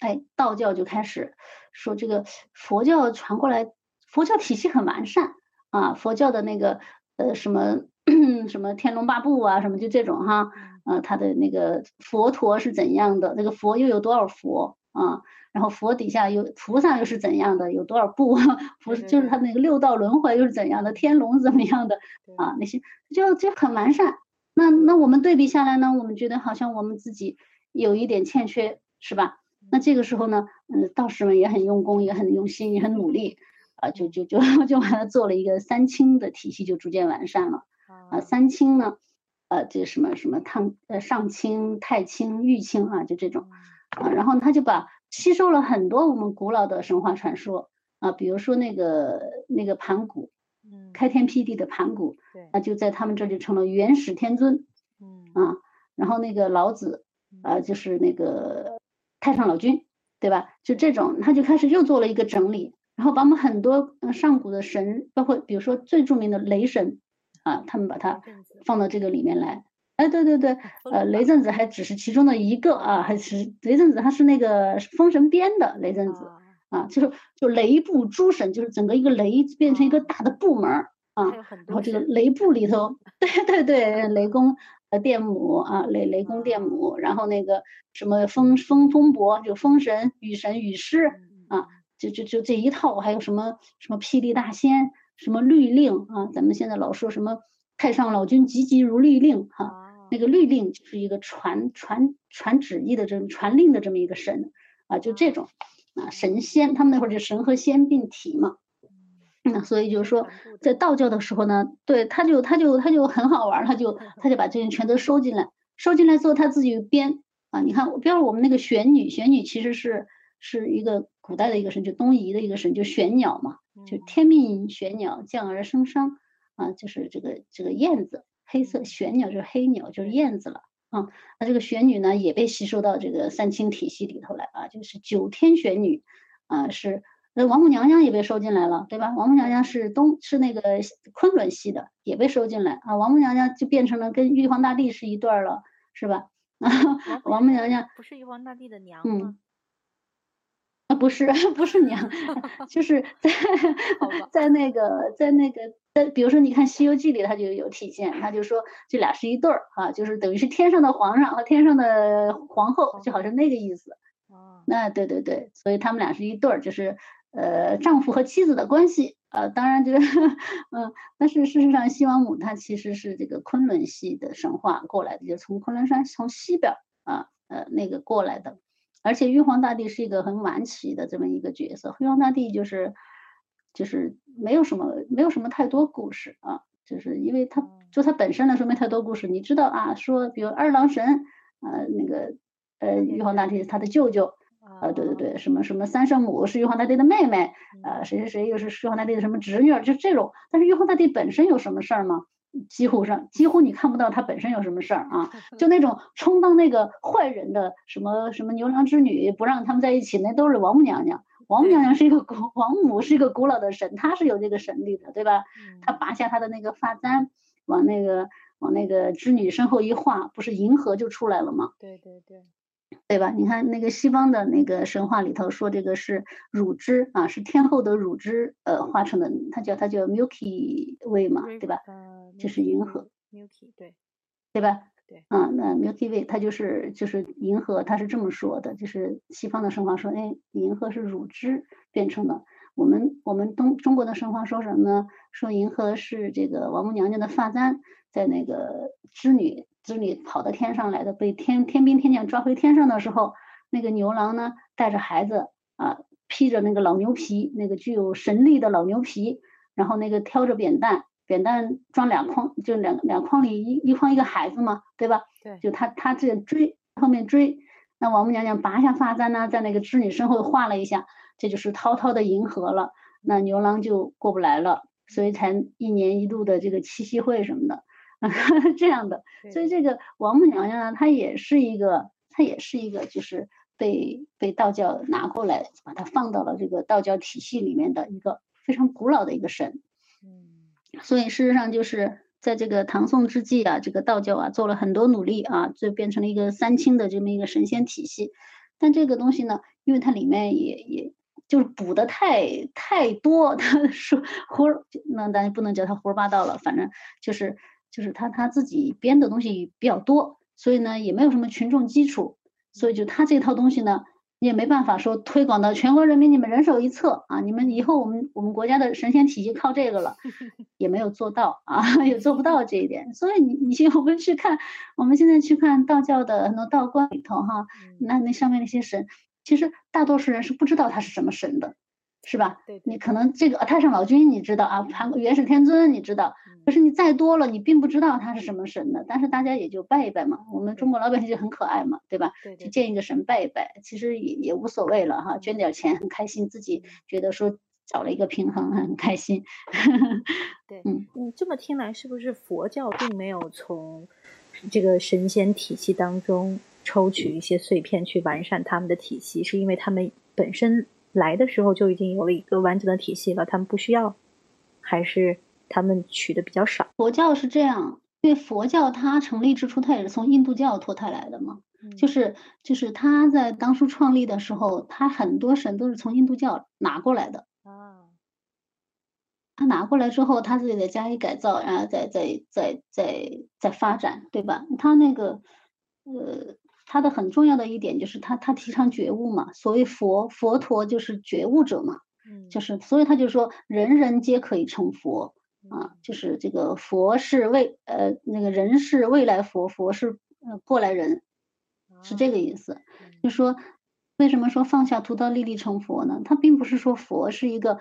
哎，道教就开始说这个佛教传过来，佛教体系很完善啊，佛教的那个。呃，什么 什么天龙八部啊，什么就这种哈，呃，他的那个佛陀是怎样的？那个佛又有多少佛啊？然后佛底下有菩萨又是怎样的？有多少部？佛就是他那个六道轮回又是怎样的？天龙怎么样的啊？那些就就很完善。那那我们对比下来呢，我们觉得好像我们自己有一点欠缺，是吧？那这个时候呢，嗯，道士们也很用功，也很用心，也很努力。啊，就就就就把它做了一个三清的体系，就逐渐完善了。啊，三清呢，呃，这什么什么汤呃上清、太清、玉清啊，就这种。啊，然后他就把吸收了很多我们古老的神话传说啊，比如说那个那个盘古，嗯，开天辟地的盘古，对，那就在他们这就成了元始天尊。嗯啊，然后那个老子，啊，就是那个太上老君，对吧？就这种，他就开始又做了一个整理。然后把我们很多上古的神，包括比如说最著名的雷神啊，他们把它放到这个里面来。哎，对对对，呃，雷震子还只是其中的一个啊，还是雷震子他是那个封神编的雷震子啊，就是就雷部诸神，就是整个一个雷变成一个。大的部门啊，然后这个雷部里头，对对对，雷公呃电母啊，雷雷公电母，然后那个什么风风风伯就风神、雨神、雨师啊，就就就这一套，还有什么什么霹雳大仙，什么律令啊，咱们现在老说什么太上老君急急如律令哈，那个律令就是一个传传传旨意的这种传令的这么一个神啊，就这种啊神仙，他们那会儿就神和仙并提嘛。那所以就是说，在道教的时候呢，对他就他就他就很好玩，他就 他就把这些全都收进来，收进来之后他自己编啊。你看，比如我们那个玄女，玄女其实是是一个古代的一个神，就东夷的一个神，就玄鸟嘛，就天命玄鸟降而生商啊，就是这个这个燕子，黑色玄鸟就是黑鸟，就是燕子了啊。那这个玄女呢，也被吸收到这个三清体系里头来啊，就是九天玄女啊是。那王母娘娘也被收进来了，对吧？王母娘娘是东是那个昆仑系的，也被收进来啊。王母娘娘就变成了跟玉皇大帝是一对儿了，是吧？啊 王母娘娘不是玉皇大帝的娘吗？啊，不是，不是娘，就是在 在那个在那个在，比如说你看《西游记》里，它就有体现，他就说这俩是一对儿啊，就是等于是天上的皇上和天上的皇后，就好像那个意思。哦，那对对对，所以他们俩是一对儿，就是。呃，丈夫和妻子的关系，呃，当然就是，嗯，但是事实上，西王母她其实是这个昆仑系的神话过来的，就从昆仑山从西边啊，呃，那个过来的。而且玉皇大帝是一个很晚起的这么一个角色，玉皇大帝就是，就是没有什么没有什么太多故事啊，就是因为他就他本身来说没太多故事。你知道啊，说比如二郎神，呃，那个呃，玉皇大帝是他的舅舅。呃，对对对，什么什么三圣母是玉皇大帝的妹妹，呃，谁谁谁又是玉皇大帝的什么侄女，就这种。但是玉皇大帝本身有什么事儿吗？几乎上几乎你看不到他本身有什么事儿啊，就那种充当那个坏人的什么什么牛郎织女，不让他们在一起，那都是王母娘娘。王母娘娘是一个古王母是一个古老的神，她是有这个神力的，对吧？她拔下她的那个发簪，往那个往那个织女身后一画，不是银河就出来了吗？对对对。对吧？你看那个西方的那个神话里头说这个是乳汁啊，是天后的乳汁呃化成的，它叫它叫 Milky Way 嘛，对吧？就是银河。Milky 对，对吧？对。啊，那 Milky Way 它就是就是银河，它是这么说的，就是西方的神话说，哎，银河是乳汁变成的。我们我们东中国的神话说什么呢？说银河是这个王母娘娘的发簪，在那个织女。织女跑到天上来的，被天天兵天将抓回天上的时候，那个牛郎呢带着孩子啊，披着那个老牛皮，那个具有神力的老牛皮，然后那个挑着扁担，扁担装两筐，就两两筐里一一筐一个孩子嘛，对吧？对，就他他这追后面追，那王母娘娘拔下发簪呢，在那个织女身后画了一下，这就是滔滔的银河了，那牛郎就过不来了，所以才一年一度的这个七夕会什么的。这样的，所以这个王母娘娘呢，她也是一个，她也是一个，就是被被道教拿过来，把它放到了这个道教体系里面的一个非常古老的一个神。嗯，所以事实上就是在这个唐宋之际啊，这个道教啊做了很多努力啊，就变成了一个三清的这么一个神仙体系。但这个东西呢，因为它里面也也就是补的太太多，他说胡那咱不能叫他胡说八道了，反正就是。就是他他自己编的东西比较多，所以呢也没有什么群众基础，所以就他这套东西呢，你也没办法说推广到全国人民，你们人手一册啊，你们以后我们我们国家的神仙体系靠这个了，也没有做到啊，也做不到这一点。所以你你去我们去看，我们现在去看道教的很多道观里头哈，那那上面那些神，其实大多数人是不知道他是什么神的。是吧？对，你可能这个太上老君你知道啊，盘元始天尊你知道，可是你再多了，你并不知道他是什么神的。但是大家也就拜一拜嘛，我们中国老百姓就很可爱嘛，对吧？对，就见一个神拜一拜，其实也也无所谓了哈，捐点钱很开心，自己觉得说找了一个平衡很开心。对，嗯，你这么听来，是不是佛教并没有从这个神仙体系当中抽取一些碎片去完善他们的体系，是因为他们本身？来的时候就已经有了一个完整的体系了，他们不需要，还是他们取的比较少？佛教是这样，因为佛教它成立之初，它也是从印度教脱胎来的嘛，就是就是他在当初创立的时候，他很多神都是从印度教拿过来的。啊他拿过来之后，他自己再加以改造，然后再再再再再发展，对吧？他那个呃，他的很重要的一点就是他他提倡觉悟嘛，所谓佛佛陀就是觉悟者嘛，嗯，就是所以他就说人人皆可以成佛啊，就是这个佛是未呃那个人是未来佛，佛是呃过来人，是这个意思，就说。为什么说放下屠刀立地成佛呢？他并不是说佛是一个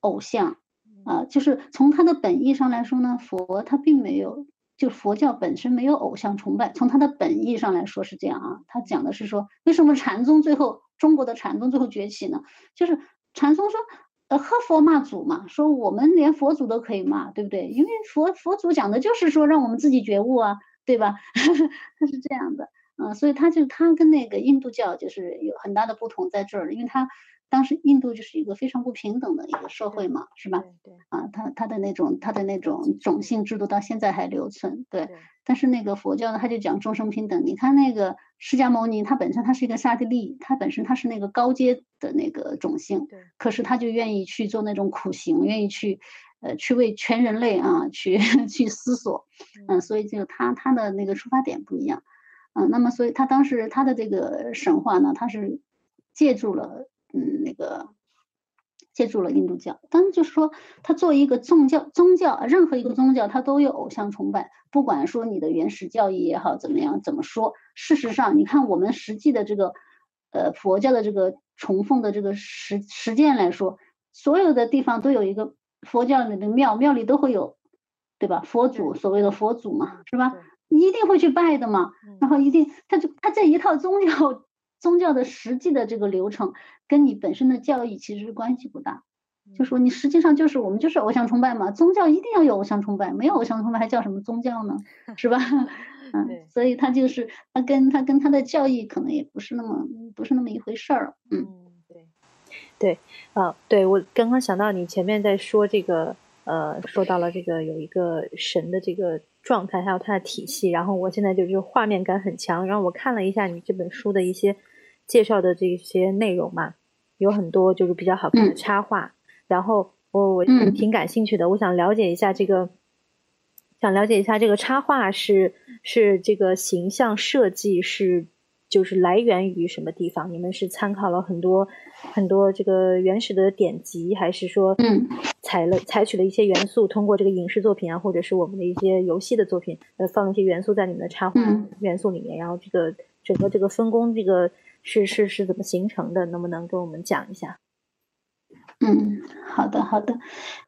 偶像啊，就是从他的本意上来说呢，佛他并没有，就佛教本身没有偶像崇拜。从它的本意上来说是这样啊，他讲的是说，为什么禅宗最后中国的禅宗最后崛起呢？就是禅宗说，呃，喝佛骂祖嘛，说我们连佛祖都可以骂，对不对？因为佛佛祖讲的就是说让我们自己觉悟啊，对吧？他 是这样的。嗯，所以他就他跟那个印度教就是有很大的不同在这儿，因为他当时印度就是一个非常不平等的一个社会嘛，是吧？对。啊，他他的那种他的那种种姓制度到现在还留存，对。但是那个佛教呢，他就讲众生平等。你看那个释迦牟尼，他本身他是一个刹帝利，他本身他是那个高阶的那个种姓，对。可是他就愿意去做那种苦行，愿意去呃去为全人类啊去 去思索，嗯，所以就他他的那个出发点不一样。嗯，那么所以他当时他的这个神话呢，他是借助了嗯那个借助了印度教，当然就是说他作为一个宗教宗教，任何一个宗教它都有偶像崇拜，不管说你的原始教义也好怎么样怎么说，事实上你看我们实际的这个呃佛教的这个崇奉的这个实实践来说，所有的地方都有一个佛教里的庙，庙里都会有，对吧？佛祖所谓的佛祖嘛，是吧？一定会去拜的嘛，然后一定，他就他这一套宗教宗教的实际的这个流程，跟你本身的教义其实是关系不大。就说你实际上就是我们就是偶像崇拜嘛，宗教一定要有偶像崇拜，没有偶像崇拜还叫什么宗教呢？是吧？嗯，所以他就是他跟他跟他的教义可能也不是那么不是那么一回事儿。嗯，对，对，啊，对我刚刚想到你前面在说这个，呃，说到了这个有一个神的这个。状态还有它的体系，然后我现在就是画面感很强。然后我看了一下你这本书的一些介绍的这些内容嘛，有很多就是比较好看的插画。然后我我挺感兴趣的，我想了解一下这个，想了解一下这个插画是是这个形象设计是。就是来源于什么地方？你们是参考了很多很多这个原始的典籍，还是说，嗯，采了采取了一些元素，通过这个影视作品啊，或者是我们的一些游戏的作品，呃，放一些元素在你们的插画元素里面，然后这个整个这个分工，这个是是是怎么形成的？能不能跟我们讲一下？嗯，好的好的，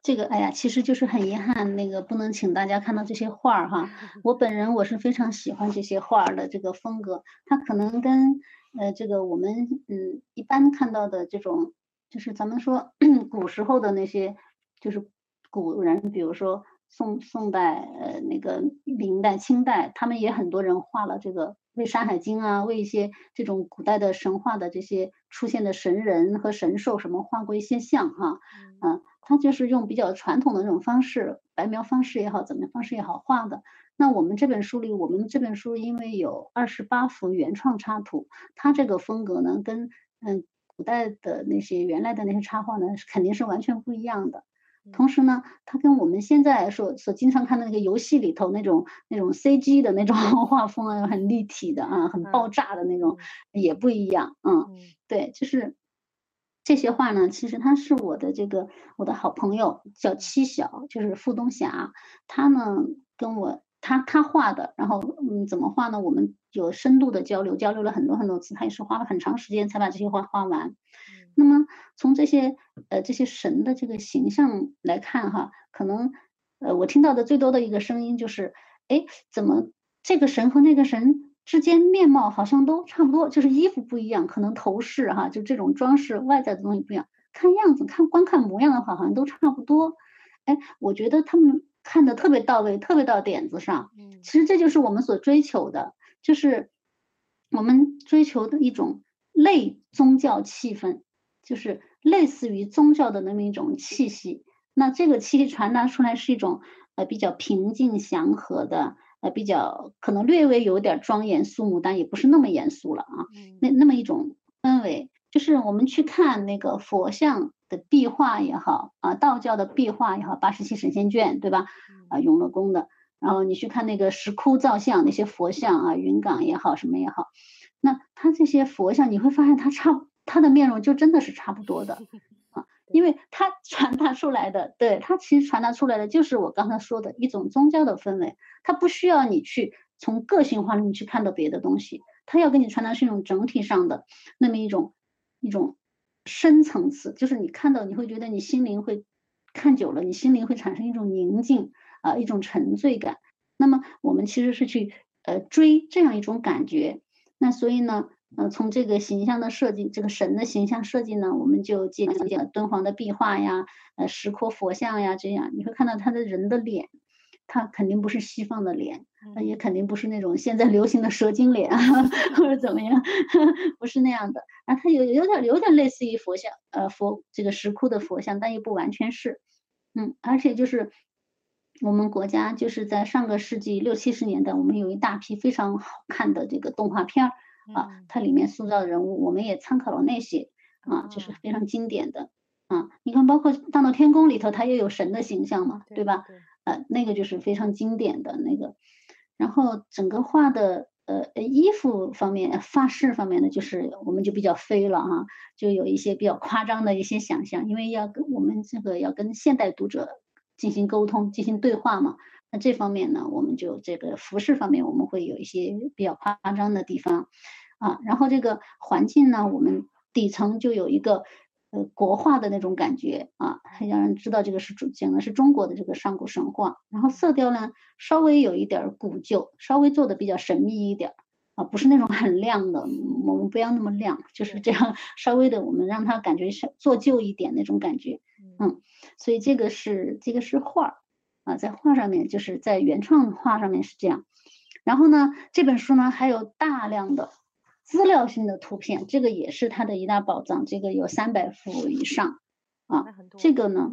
这个哎呀，其实就是很遗憾，那个不能请大家看到这些画儿哈。我本人我是非常喜欢这些画儿的这个风格，它可能跟呃这个我们嗯一般看到的这种，就是咱们说 古时候的那些，就是古人，比如说宋宋代呃那个明代清代，他们也很多人画了这个。为《山海经》啊，为一些这种古代的神话的这些出现的神人和神兽什么画过一些像哈，嗯，他就是用比较传统的那种方式，白描方式也好，怎么样方式也好画的。那我们这本书里，我们这本书因为有二十八幅原创插图，它这个风格呢，跟嗯古代的那些原来的那些插画呢，肯定是完全不一样的。同时呢，它跟我们现在所所经常看的那个游戏里头那种那种 CG 的那种 画风啊，很立体的啊，很爆炸的那种也不一样。嗯，对，就是这些画呢，其实他是我的这个我的好朋友叫七小，就是付东霞，他呢跟我他他画的，然后嗯怎么画呢？我们有深度的交流，交流了很多很多次，他也是花了很长时间才把这些画画完。那么从这些呃这些神的这个形象来看哈，可能呃我听到的最多的一个声音就是，哎，怎么这个神和那个神之间面貌好像都差不多，就是衣服不一样，可能头饰哈，就这种装饰外在的东西不一样，看样子看光看模样的话好像都差不多。哎，我觉得他们看的特别到位，特别到点子上。嗯，其实这就是我们所追求的，就是我们追求的一种类宗教气氛。就是类似于宗教的那么一种气息，那这个气息传达出来是一种呃比较平静祥和的，呃比较可能略微有点庄严肃穆，但也不是那么严肃了啊。那那么一种氛围，就是我们去看那个佛像的壁画也好啊，道教的壁画也好，八十七神仙卷对吧？啊，永乐宫的，然后你去看那个石窟造像那些佛像啊，云冈也好什么也好，那他这些佛像你会发现他差他的面容就真的是差不多的 啊，因为他 传达出来的，对他其实传达出来的就是我刚才说的一种宗教的氛围，他不需要你去从个性化里面去看到别的东西。他要给你传达是一种整体上的那么一种一种深层次，就是你看到你会觉得你心灵会看久了，你心灵会产生一种宁静啊，一种沉醉感。那么我们其实是去呃追这样一种感觉。那所以呢，呃，从这个形象的设计，这个神的形象设计呢，我们就借鉴敦煌的壁画呀，呃，石窟佛像呀，这样你会看到他的人的脸。他肯定不是西方的脸，那也肯定不是那种现在流行的蛇精脸啊，或者怎么样，不是那样的。啊，他有有点有点类似于佛像，呃，佛这个石窟的佛像，但又不完全是。嗯，而且就是我们国家就是在上个世纪六七十年代，我们有一大批非常好看的这个动画片儿啊，它里面塑造的人物，我们也参考了那些啊，就是非常经典的啊。你看，包括《大闹天宫》里头，它也有神的形象嘛，对吧？呃，那个就是非常经典的那个，然后整个画的呃衣服方面、发饰方面呢，就是我们就比较飞了哈，就有一些比较夸张的一些想象，因为要跟我们这个要跟现代读者进行沟通、进行对话嘛，那这方面呢，我们就这个服饰方面我们会有一些比较夸张的地方啊，然后这个环境呢，我们底层就有一个。呃，国画的那种感觉啊，还让人知道这个是主讲的是中国的这个上古神话。然后色调呢，稍微有一点古旧，稍微做的比较神秘一点啊，不是那种很亮的，我们不要那么亮，就是这样稍微的，我们让它感觉是做旧一点那种感觉。嗯，所以这个是这个是画啊，在画上面就是在原创画上面是这样。然后呢，这本书呢还有大量的。资料性的图片，这个也是它的一大宝藏。这个有三百幅以上啊，这个呢，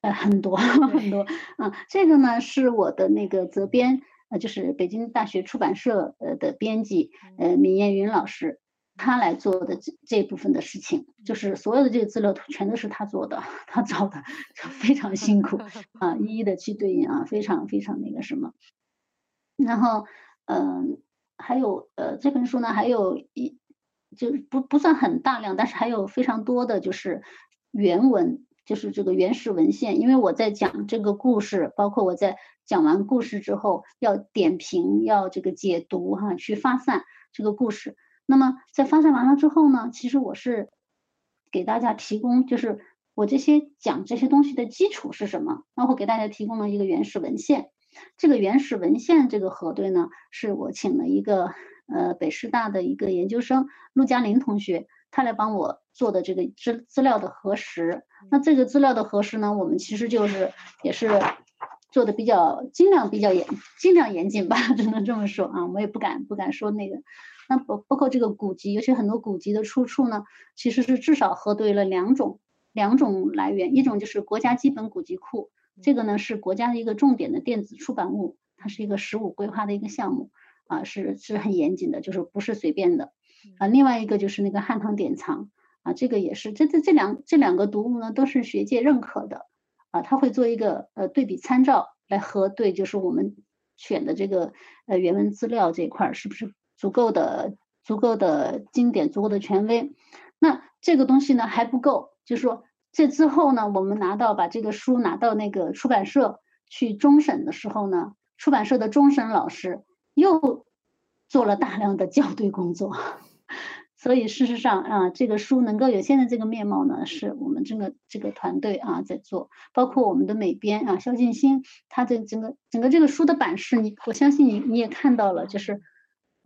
呃，很多很多啊。这个呢是我的那个责编，呃，就是北京大学出版社呃的编辑，呃，闵艳云老师，他来做的这这部分的事情，就是所有的这个资料图全都是他做的，他找的非常辛苦 啊，一一的去对应啊，非常非常那个什么。然后，嗯。还有呃这本书呢，还有一就是不不算很大量，但是还有非常多的就是原文，就是这个原始文献。因为我在讲这个故事，包括我在讲完故事之后要点评，要这个解读哈，去发散这个故事。那么在发散完了之后呢，其实我是给大家提供，就是我这些讲这些东西的基础是什么，然后给大家提供了一个原始文献。这个原始文献这个核对呢，是我请了一个呃北师大的一个研究生陆嘉林同学，他来帮我做的这个资资料的核实。那这个资料的核实呢，我们其实就是也是做的比较尽量比较严尽量严谨吧，只能这么说啊，我也不敢不敢说那个。那包包括这个古籍，尤其很多古籍的出处呢，其实是至少核对了两种两种来源，一种就是国家基本古籍库。这个呢是国家的一个重点的电子出版物，它是一个“十五”规划的一个项目啊，是是很严谨的，就是不是随便的啊。另外一个就是那个汉唐典藏啊，这个也是这这这两这两个读物呢都是学界认可的啊，他会做一个呃对比参照来核对，就是我们选的这个呃原文资料这一块是不是足够的足够的经典，足够的权威。那这个东西呢还不够，就是说。这之后呢，我们拿到把这个书拿到那个出版社去终审的时候呢，出版社的终审老师又做了大量的校对工作，所以事实上啊，这个书能够有现在这个面貌呢，是我们这个这个团队啊在做，包括我们的美编啊肖静新，他的整个整个这个书的版式，你我相信你你也看到了，就是。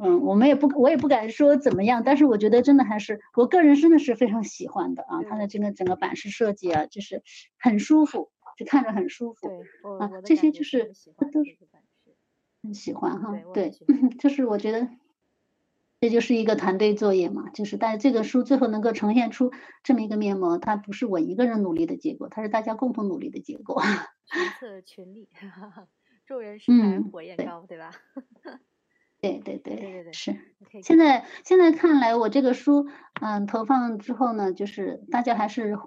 嗯，我们也不，我也不敢说怎么样，但是我觉得真的还是，我个人真的是非常喜欢的啊，它的这个整个版式设计啊，就是很舒服，就看着很舒服。对，啊，这些就是都是很喜欢哈，对，就是我觉得这就是一个团队作业嘛，就是但这个书最后能够呈现出这么一个面貌，它不是我一个人努力的结果，它是大家共同努力的结果。群策群力，众人拾柴火焰高，对吧？对对对对对对，是。现在现在看来，我这个书，嗯，投放之后呢，就是大家还是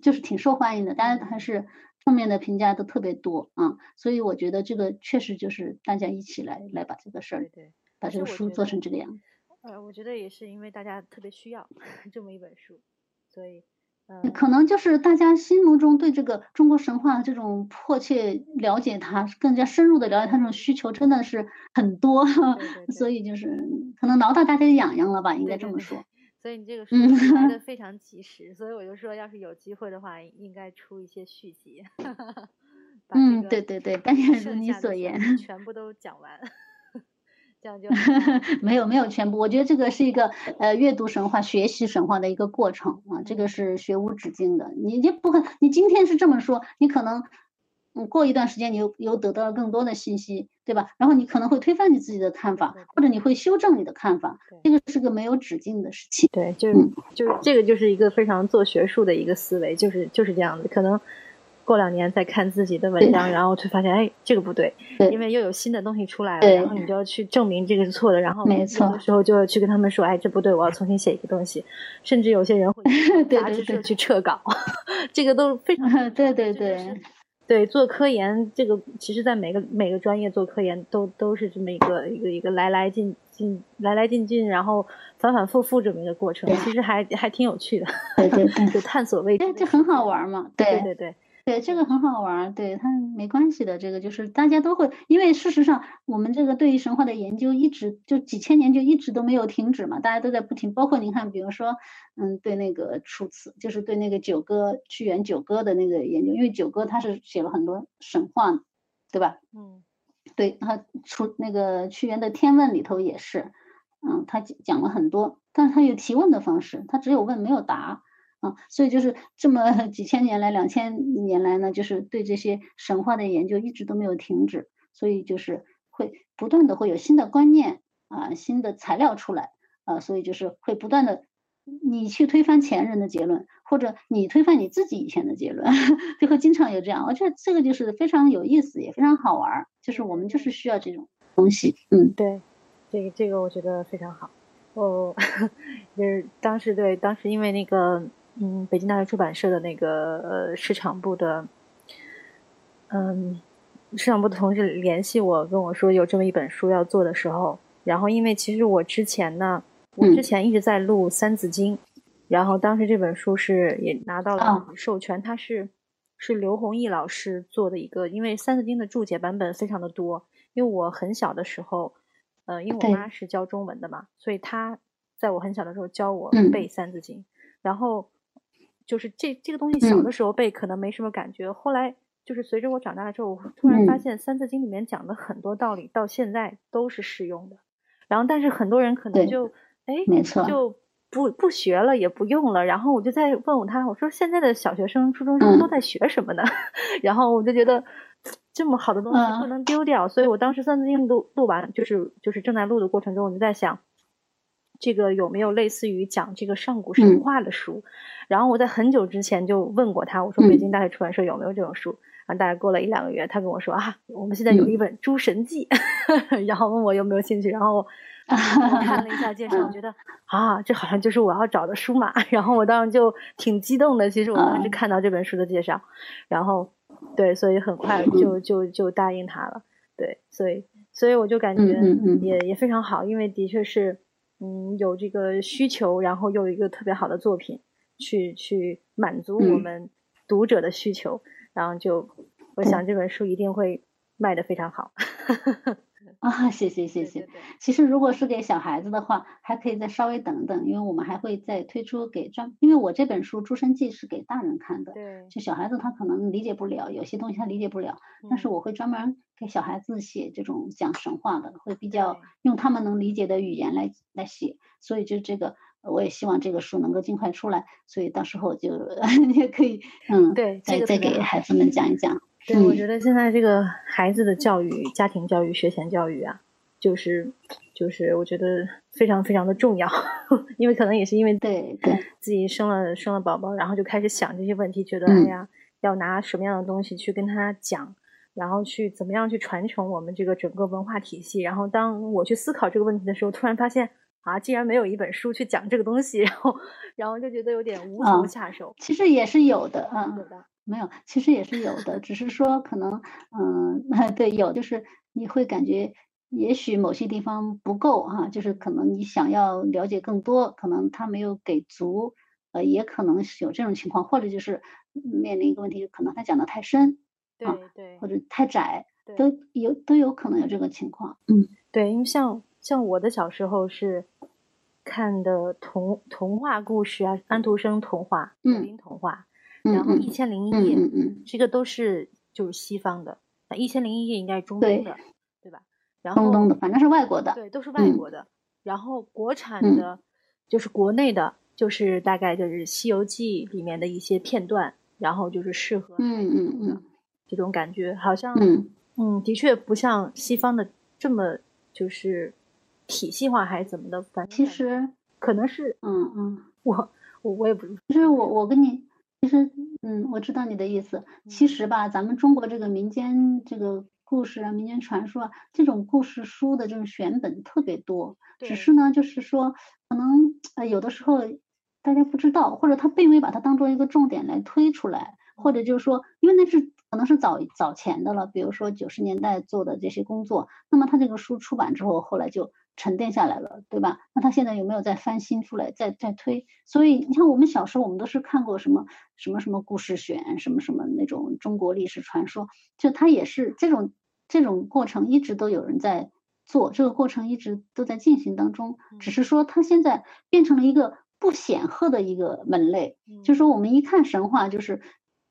就是挺受欢迎的，大家还是正面的评价都特别多啊，所以我觉得这个确实就是大家一起来来把这个事儿，对，把这个书做成这个样子。呃，我觉得也是因为大家特别需要 这么一本书，所以。可能就是大家心目中对这个中国神话这种迫切了解它，更加深入的了解它这种需求真的是很多，所以就是可能挠到大家的痒痒了吧，应该这么说。所以你这个书来的非常及时，所以我就说，要是有机会的话，应该出一些续集。嗯，对对对，但愿如你所言，全部都讲完。这样就 没有没有全部，我觉得这个是一个呃阅读神话、学习神话的一个过程啊，这个是学无止境的。你就不可，你今天是这么说，你可能嗯过一段时间你又又得到了更多的信息，对吧？然后你可能会推翻你自己的看法，或者你会修正你的看法，这个是个没有止境的事情。对，就是就是这个就是一个非常做学术的一个思维，就是就是这样子，可能。过两年再看自己的文章，然后就发现，哎，这个不对，因为又有新的东西出来了，然后你就要去证明这个是错的，然后有的时候就要去跟他们说，哎，这不对，我要重新写一个东西，甚至有些人会杂志社去撤稿，这个都非常 对对对。对，做科研这个，其实，在每个每个专业做科研都都是这么一个一个一个来来进进来来进进，然后反反复复这么一个过程，其实还还挺有趣的，对对对，就探索未知，这很好玩嘛，对对对。对，这个很好玩，对它没关系的。这个就是大家都会，因为事实上，我们这个对于神话的研究一直就几千年就一直都没有停止嘛，大家都在不停。包括您看，比如说，嗯，对那个楚辞，就是对那个九歌屈原九歌的那个研究，因为九歌他是写了很多神话，对吧？嗯，对他楚那个屈原的《天问》里头也是，嗯，他讲了很多，但是他有提问的方式，他只有问没有答。啊，所以就是这么 几千年来、两千年来呢，就是对这些神话的研究一直都没有停止，所以就是会不断的会有新的观念啊、新的材料出来啊，所以就是会不断的你去推翻前人的结论，或者你推翻你自己以前的结论，就会经常有这样。我觉得这个就是非常有意思，也非常好玩，就是我们就是需要这种东西。嗯，对，这个这个我觉得非常好。哦，就是当时对当时因为那个。嗯，北京大学出版社的那个呃市场部的，嗯，市场部的同事联系我，跟我说有这么一本书要做的时候，然后因为其实我之前呢，我之前一直在录《三字经》，然后当时这本书是也拿到了授权，它是是刘弘毅老师做的一个，因为《三字经》的注解版本非常的多，因为我很小的时候，呃，因为我妈是教中文的嘛，所以她在我很小的时候教我背《三字经》，然后。就是这这个东西小的时候背可能没什么感觉，后来就是随着我长大了之后，我突然发现《三字经》里面讲的很多道理到现在都是适用的。然后，但是很多人可能就哎，就不不学了，也不用了。然后我就在问我他，我说现在的小学生、初中生都在学什么呢？然后我就觉得这么好的东西不能丢掉，所以我当时《三字经》录录完，就是就是正在录的过程中，我就在想。这个有没有类似于讲这个上古神话的书？然后我在很久之前就问过他，我说北京大学出版社有没有这种书？然后大概过了一两个月，他跟我说啊，我们现在有一本《诸神记》，然后问我有没有兴趣。然后 我看了一下介绍，我觉得啊，这好像就是我要找的书嘛。然后我当时就挺激动的。其实我当时看到这本书的介绍，然后对，所以很快就就就答应他了。对，所以所以我就感觉也也非常好，因为的确是。嗯，有这个需求，然后又有一个特别好的作品，去去满足我们读者的需求，然后就我想这本书一定会卖的非常好。啊，谢谢谢谢。其实如果是给小孩子的话，还可以再稍微等等，因为我们还会再推出给专，因为我这本书《诸生记》是给大人看的，对，就小孩子他可能理解不了，有些东西他理解不了，但是我会专门给小孩子写这种讲神话的，会比较用他们能理解的语言来来写，所以就这个我也希望这个书能够尽快出来，所以到时候就你 也可以嗯，对，再再给孩子们讲一讲。对，我觉得现在这个孩子的教育、家庭教育、学前教育啊，就是就是我觉得非常非常的重要，因为可能也是因为对对。自己生了生了宝宝，然后就开始想这些问题，觉得哎呀，要拿什么样的东西去跟他讲，然后去怎么样去传承我们这个整个文化体系。然后当我去思考这个问题的时候，突然发现啊，竟然没有一本书去讲这个东西，然后然后就觉得有点无从下手。其实也是有的，嗯，有的没有，其实也是有的，只是说可能，嗯，对，有就是你会感觉。也许某些地方不够哈，就是可能你想要了解更多，可能他没有给足，呃，也可能是有这种情况，或者就是面临一个问题，可能他讲的太深，对对，或者太窄，都有都有可能有这个情况。嗯，对，因为像像我的小时候是看的童童话故事啊，安徒生童话、格林童话，然后《一千零一夜》，这个都是就是西方的，那《一千零一夜》应该是中东的。对吧？中东的，反正是外国的，对，都是外国的。然后国产的，就是国内的，就是大概就是《西游记》里面的一些片段，然后就是适合嗯嗯嗯这种感觉，好像嗯嗯，的确不像西方的这么就是体系化还是怎么的。反正其实可能是嗯嗯，我我我也不就是我我跟你其实 嗯，我知道你的意思。其实吧，咱们中国这个民间这个。故事啊，民间传说啊，这种故事书的这种选本特别多，只是呢，就是说，可能呃有的时候大家不知道，或者他并未把它当做一个重点来推出来，或者就是说，因为那是可能是早早前的了，比如说九十年代做的这些工作，那么他这个书出版之后，后来就沉淀下来了，对吧？那他现在有没有再翻新出来，再再推？所以你看，我们小时候我们都是看过什么什么什么故事选，什么什么那种中国历史传说，就它也是这种。这种过程一直都有人在做，这个过程一直都在进行当中，只是说它现在变成了一个不显赫的一个门类。就是说，我们一看神话，就是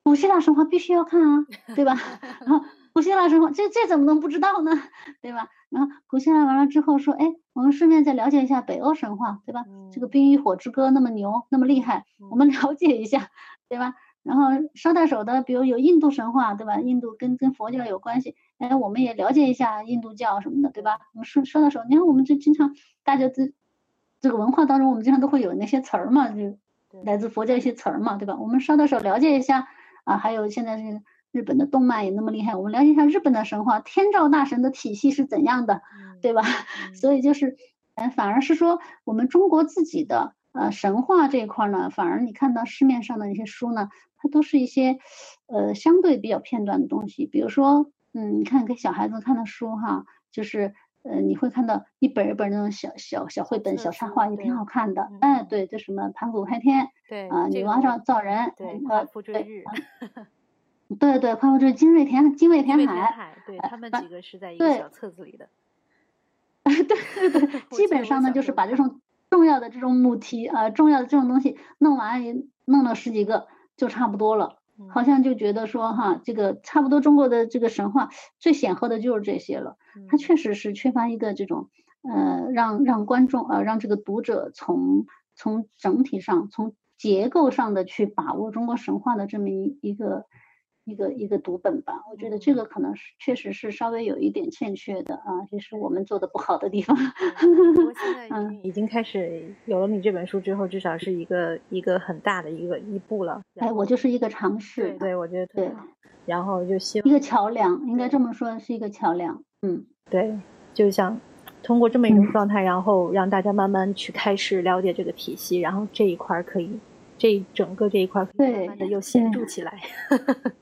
古希腊神话必须要看啊，对吧？然 后古希腊神话，这这怎么能不知道呢？对吧？然后古希腊完了之后说，哎，我们顺便再了解一下北欧神话，对吧？这个《冰与火之歌》那么牛，那么厉害，我们了解一下，对吧？然后捎带手的，比如有印度神话，对吧？印度跟跟佛教有关系。哎，我们也了解一下印度教什么的，对吧？我们说说到手，你看我们这经常大家这这个文化当中，我们经常都会有那些词儿嘛，就来自佛教一些词儿嘛，对吧？我们捎带手了解一下啊，还有现在这个日本的动漫也那么厉害，我们了解一下日本的神话，天照大神的体系是怎样的，对吧？所以就是，哎，反而是说我们中国自己的呃神话这一块呢，反而你看到市面上的那些书呢，它都是一些呃相对比较片段的东西，比如说。嗯，你看给小孩子看的书哈，就是呃，你会看到一本一本那种小小小绘本、小插画，也挺好看的。哎，对，就什么盘古开天，对啊，女娲造造人，对，呃，复追日 对对，夸父追金瑞田金瑞田海，对他们几个是在一个小册子里的。对对对，基本上呢，就是把这种重要的这种母题啊，重要的这种东西弄完，弄了十几个就差不多了。好像就觉得说哈，这个差不多中国的这个神话最显赫的就是这些了。它确实是缺乏一个这种呃，让让观众呃，让这个读者从从整体上从结构上的去把握中国神话的这么一一个。一个一个读本吧，我觉得这个可能是确实是稍微有一点欠缺的啊，这是我们做的不好的地方。不过现在已经开始有了你这本书之后，至少是一个一个很大的一个一步了。哎，我就是一个尝试。对，我觉得对。然后就希望一个桥梁，应该这么说，是一个桥梁。嗯，对，就想通过这么一种状态，然后让大家慢慢去开始了解这个体系，然后这一块可以，这整个这一块可以慢慢的又显著起来。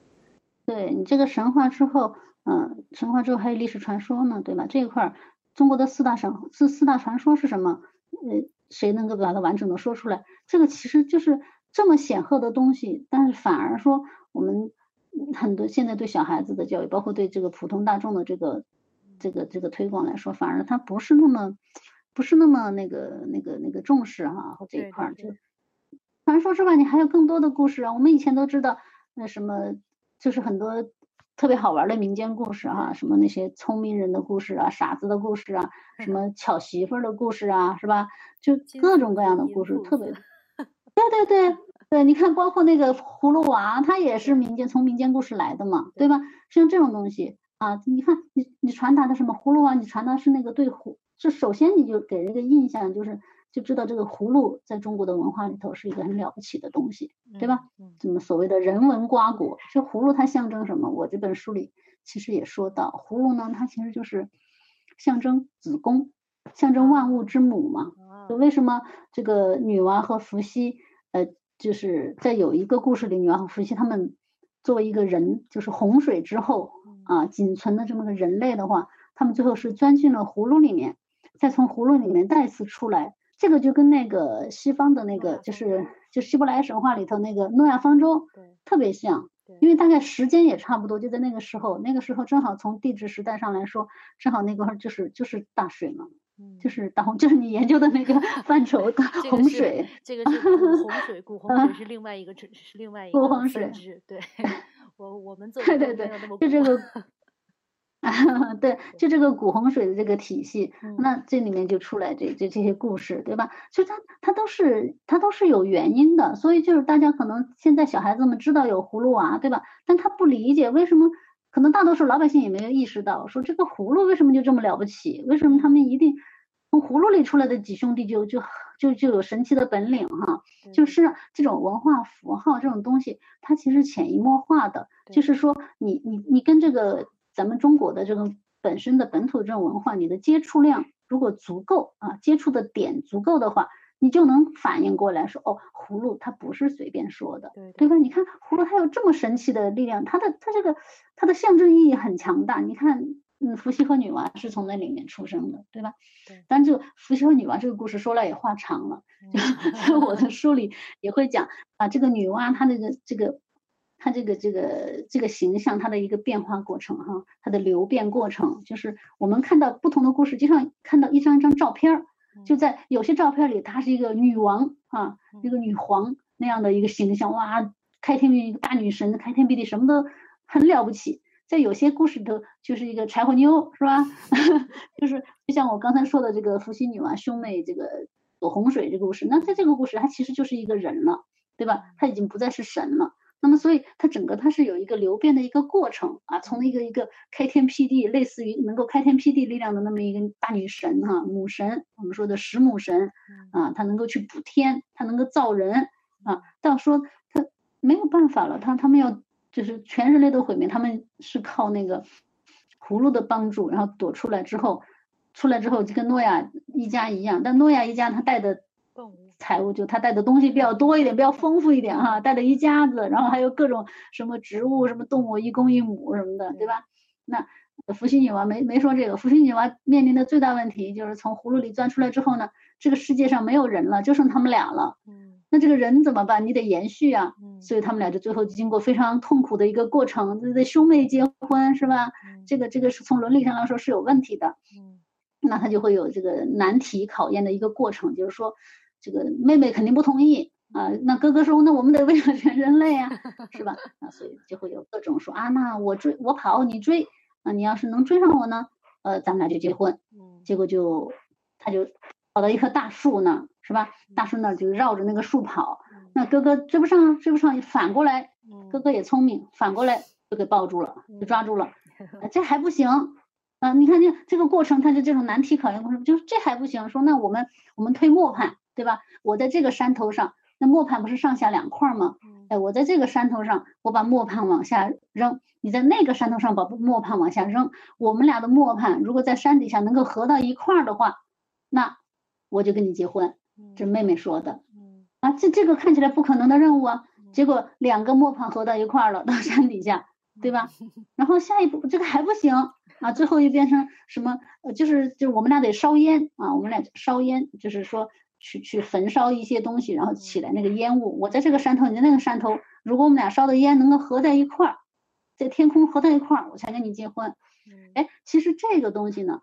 对你这个神话之后，嗯，神话之后还有历史传说呢，对吧？这一块儿中国的四大神四四大传说是什么？呃，谁能够把它完整的说出来？这个其实就是这么显赫的东西，但是反而说我们很多现在对小孩子的教育，包括对这个普通大众的这个这个这个推广来说，反而它不是那么不是那么那个那个那个重视哈，这一块儿就传说之外，你还有更多的故事啊。我们以前都知道那什么。就是很多特别好玩的民间故事哈，什么那些聪明人的故事啊，傻子的故事啊，什么巧媳妇的故事啊，是吧？就各种各样的故事，特别。对对对对，你看，包括那个葫芦娃，它也是民间从民间故事来的嘛，对吧？像这种东西啊，你看你你传达的什么葫芦娃，你传达是那个对葫，就首先你就给人一个印象就是。就知道这个葫芦在中国的文化里头是一个很了不起的东西，对吧？怎么所谓的人文瓜果？这葫芦它象征什么？我这本书里其实也说到，葫芦呢，它其实就是象征子宫，象征万物之母嘛。为什么这个女娲和伏羲，呃，就是在有一个故事里，女娲和伏羲他们作为一个人，就是洪水之后啊，仅存的这么个人类的话，他们最后是钻进了葫芦里面，再从葫芦里面再次出来。这个就跟那个西方的那个，就是就希伯来神话里头那个诺亚方舟，特别像，因为大概时间也差不多，就在那个时候，那个时候正好从地质时代上来说，正好那块儿就是就是大水嘛，就是大洪，就是你研究的那个 范畴的洪水，这个是古洪水，古洪水是另外一个，是另外一 个洪水，对，我我们做对对对，就这个。对，就这个古洪水的这个体系，那这里面就出来这这这些故事，对吧？其实它它都是它都是有原因的，所以就是大家可能现在小孩子们知道有葫芦娃，对吧？但他不理解为什么，可能大多数老百姓也没有意识到，说这个葫芦为什么就这么了不起？为什么他们一定从葫芦里出来的几兄弟就就就就有神奇的本领哈？就是这种文化符号这种东西，它其实潜移默化的，就是说你你你跟这个。咱们中国的这个本身的本土这种文化，你的接触量如果足够啊，接触的点足够的话，你就能反应过来说，哦，葫芦它不是随便说的，对对吧？你看葫芦它有这么神奇的力量，它的它这个它的象征意义很强大。你看，嗯，伏羲和女娲是从那里面出生的，对吧？对。但这个伏羲和女娲这个故事说来也话长了，在 我的书里也会讲啊，这个女娲她那个这个。它这个这个这个形象，它的一个变化过程哈，它的流变过程，就是我们看到不同的故事，就像看到一张一张照片儿，就在有些照片里，她是一个女王啊，一个女皇那样的一个形象，哇，开天辟地一个大女神，开天辟地什么都很了不起。在有些故事里头，就是一个柴火妞，是吧？就是就像我刚才说的这个伏羲女娲兄妹这个躲洪水这个故事，那在这个故事，它其实就是一个人了，对吧？他已经不再是神了。那么，所以它整个它是有一个流变的一个过程啊，从一个一个开天辟地，类似于能够开天辟地力量的那么一个大女神哈，母神，我们说的十母神啊，她能够去补天，她能够造人啊，到说她没有办法了，她他们要就是全人类都毁灭，他们是靠那个葫芦的帮助，然后躲出来之后，出来之后就跟诺亚一家一样，但诺亚一家他带的。财物就他带的东西比较多一点，比较丰富一点哈，带了一家子，然后还有各种什么植物、什么动物，一公一母什么的，对吧？那伏羲女娲没没说这个，伏羲女娲面临的最大问题就是从葫芦里钻出来之后呢，这个世界上没有人了，就剩他们俩了。嗯，那这个人怎么办？你得延续啊。嗯，所以他们俩就最后经过非常痛苦的一个过程，这兄妹结婚是吧？这个这个是从伦理上来说是有问题的。嗯，那他就会有这个难题考验的一个过程，就是说。这个妹妹肯定不同意啊，那哥哥说，那我们得为了全人类啊，是吧？那所以就会有各种说啊，那我追我跑，你追，啊你要是能追上我呢，呃，咱们俩就结婚。嗯，结果就他就跑到一棵大树那儿，是吧？大树那儿就绕着那个树跑，那哥哥追不上，追不上，反过来，哥哥也聪明，反过来就给抱住了，就抓住了，这还不行。啊，你看这这个过程，他就这种难题考验过程，就是这还不行，说那我们我们推磨盘。对吧？我在这个山头上，那磨盘不是上下两块吗？哎，我在这个山头上，我把磨盘往下扔，你在那个山头上把磨盘往下扔。我们俩的磨盘如果在山底下能够合到一块儿的话，那我就跟你结婚。这妹妹说的。啊，这这个看起来不可能的任务啊，结果两个磨盘合到一块儿了，到山底下，对吧？然后下一步这个还不行啊，最后又变成什么？呃，就是就是我们俩得烧烟啊，我们俩烧烟，就是说。去去焚烧一些东西，然后起来那个烟雾。我在这个山头，你在那个山头。如果我们俩烧的烟能够合在一块儿，在天空合在一块儿，我才跟你结婚。哎，其实这个东西呢，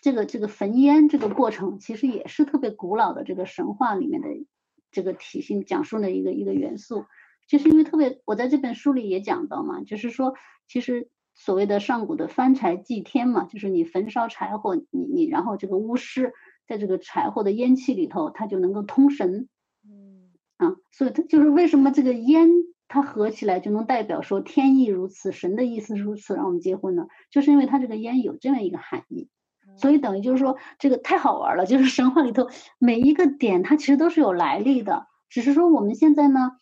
这个这个焚烟这个过程，其实也是特别古老的这个神话里面的这个体系讲述的一个一个元素。就是因为特别，我在这本书里也讲到嘛，就是说，其实所谓的上古的翻柴祭天嘛，就是你焚烧柴火，你你然后这个巫师。在这个柴火的烟气里头，它就能够通神，嗯啊，所以它就是为什么这个烟它合起来就能代表说天意如此，神的意思如此，让我们结婚呢？就是因为它这个烟有这样一个含义，所以等于就是说这个太好玩了，就是神话里头每一个点它其实都是有来历的，只是说我们现在呢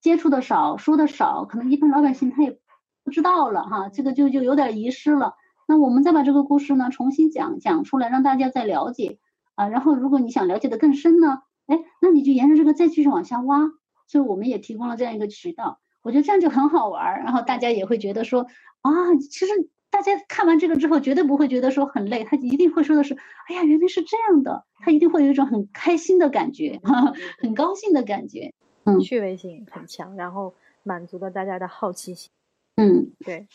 接触的少，说的少，可能一般老百姓他也不知道了哈，这个就就有点遗失了。那我们再把这个故事呢重新讲讲出来，让大家再了解。啊，然后如果你想了解的更深呢，哎，那你就沿着这个再继续往下挖。所以我们也提供了这样一个渠道，我觉得这样就很好玩儿，然后大家也会觉得说啊，其实大家看完这个之后绝对不会觉得说很累，他一定会说的是，哎呀，原来是这样的，他一定会有一种很开心的感觉，很高兴的感觉，嗯，趣味性很强，然后满足了大家的好奇心，嗯，对，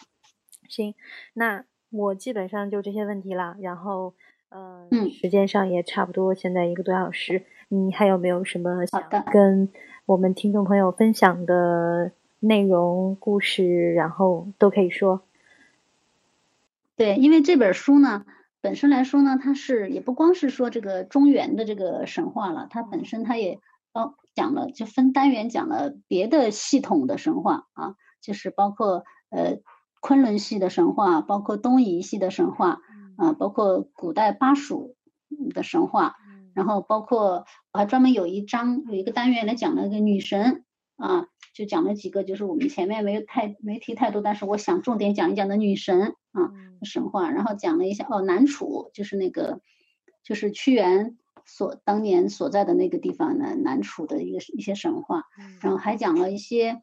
行，那我基本上就这些问题啦，然后，嗯，时间上也差不多，现在一个多小时，你还有没有什么想的跟？我们听众朋友分享的内容、故事，然后都可以说。对，因为这本书呢，本身来说呢，它是也不光是说这个中原的这个神话了，它本身它也哦讲了，就分单元讲了别的系统的神话啊，就是包括呃昆仑系的神话，包括东夷系的神话啊，包括古代巴蜀的神话。然后包括我还专门有一章有一个单元来讲了个女神啊，就讲了几个，就是我们前面没有太没提太多，但是我想重点讲一讲的女神啊神话，然后讲了一下哦南楚就是那个就是屈原所当年所在的那个地方呢南楚的一个一些神话，然后还讲了一些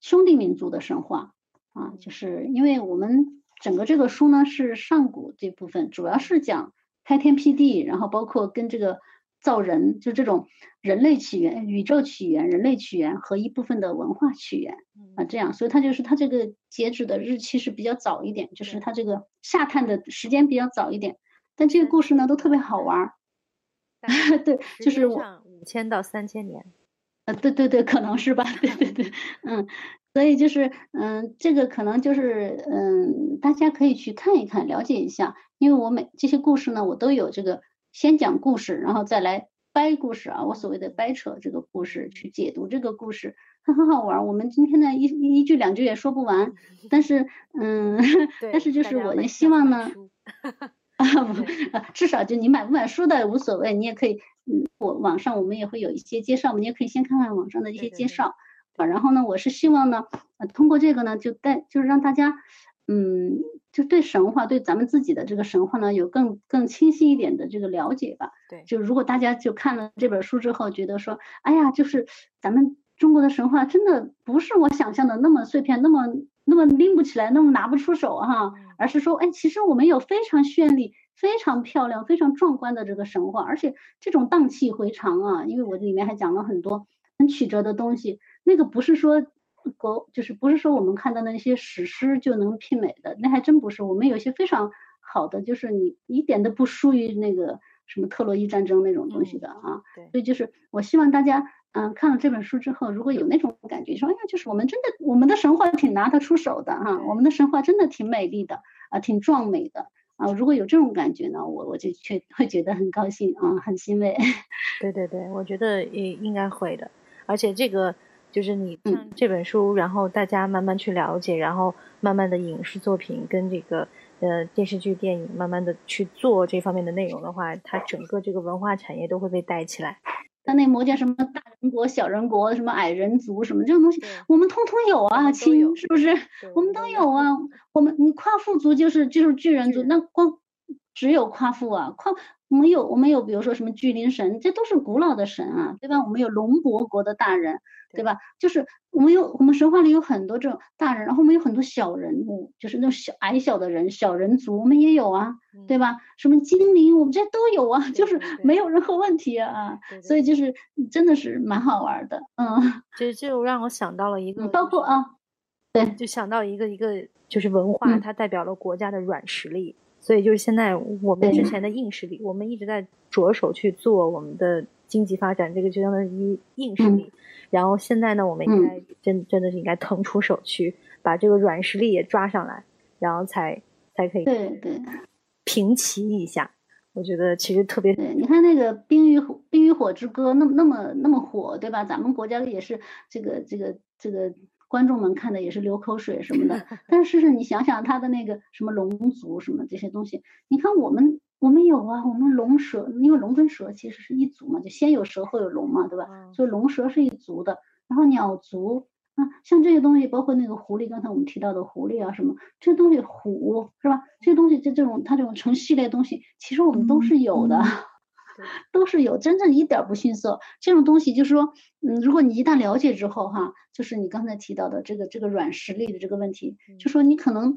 兄弟民族的神话啊，就是因为我们整个这个书呢是上古这部分，主要是讲。开天辟地，然后包括跟这个造人，就这种人类起源、宇宙起源、人类起源和一部分的文化起源啊，这样，所以它就是它这个截止的日期是比较早一点，就是它这个下探的时间比较早一点。但这个故事呢，都特别好玩儿。对，就是我五千到三千年。呃，对对对，可能是吧。对对对，嗯。所以就是，嗯，这个可能就是，嗯，大家可以去看一看，了解一下。因为我每这些故事呢，我都有这个先讲故事，然后再来掰故事啊。我所谓的掰扯这个故事，去解读这个故事，它很好玩。我们今天呢一一句两句也说不完，但是，嗯，但是就是我呢希望呢，啊，至少就你买不买书的无所谓，你也可以，嗯，我网上我们也会有一些介绍，你也可以先看看网上的一些介绍。啊，然后呢，我是希望呢，呃，通过这个呢，就带就是让大家，嗯，就对神话，对咱们自己的这个神话呢，有更更清晰一点的这个了解吧。对，就如果大家就看了这本书之后，觉得说，哎呀，就是咱们中国的神话真的不是我想象的那么碎片，那么那么拎不起来，那么拿不出手哈，而是说，哎，其实我们有非常绚丽、非常漂亮、非常壮观的这个神话，而且这种荡气回肠啊，因为我里面还讲了很多很曲折的东西。那个不是说国，就是不是说我们看到那些史诗就能媲美的，那还真不是。我们有些非常好的，就是你一点都不输于那个什么特洛伊战争那种东西的啊。所以就是我希望大家，嗯，看了这本书之后，如果有那种感觉，说哎呀，就是我们真的，我们的神话挺拿得出手的哈，我们的神话真的挺美丽的啊，挺壮美的啊。如果有这种感觉呢，我我就却会觉得很高兴啊，很欣慰。对对对，我觉得也应该会的，而且这个。就是你看这本书，然后大家慢慢去了解，然后慢慢的影视作品跟这个呃电视剧、电影，慢慢的去做这方面的内容的话，它整个这个文化产业都会被带起来。像那魔界什么大人国、小人国，什么矮人族什么这种东西，我们通通有啊，亲，是不是？我们都有啊。我们你夸父族就是就是巨人族，那光只有夸父啊，夸。我们有，我们有，比如说什么巨灵神，这都是古老的神啊，对吧？我们有龙伯国的大人，对吧？就是我们有，我们神话里有很多这种大人，然后我们有很多小人物，就是那种小矮小的人，小人族，我们也有啊，对吧？什么精灵，我们这都有啊，就是没有任何问题啊。所以就是真的是蛮好玩的，嗯。就就让我想到了一个，包括啊，对，就想到一个一个就是文化，它代表了国家的软实力。所以就是现在我们之前的硬实力，我们一直在着手去做我们的经济发展，这个就相当于硬实力。然后现在呢，我们应该真真的是应该腾出手去把这个软实力也抓上来，然后才才可以对对平齐一下。我觉得其实特别对，你看那个《冰与火冰与火之歌》那么那么那么火，对吧？咱们国家也是这个这个这个。观众们看的也是流口水什么的，但是是你想想他的那个什么龙族什么这些东西，你看我们我们有啊，我们龙蛇，因为龙跟蛇其实是一族嘛，就先有蛇后有龙嘛，对吧？所以龙蛇是一族的，然后鸟族啊，像这些东西，包括那个狐狸，刚才我们提到的狐狸啊什么这些东西，虎是吧？这些东西这这种它这种成系列东西，其实我们都是有的。都是有真正一点不逊色。这种东西就是说，嗯，如果你一旦了解之后哈，就是你刚才提到的这个这个软实力的这个问题，就说你可能。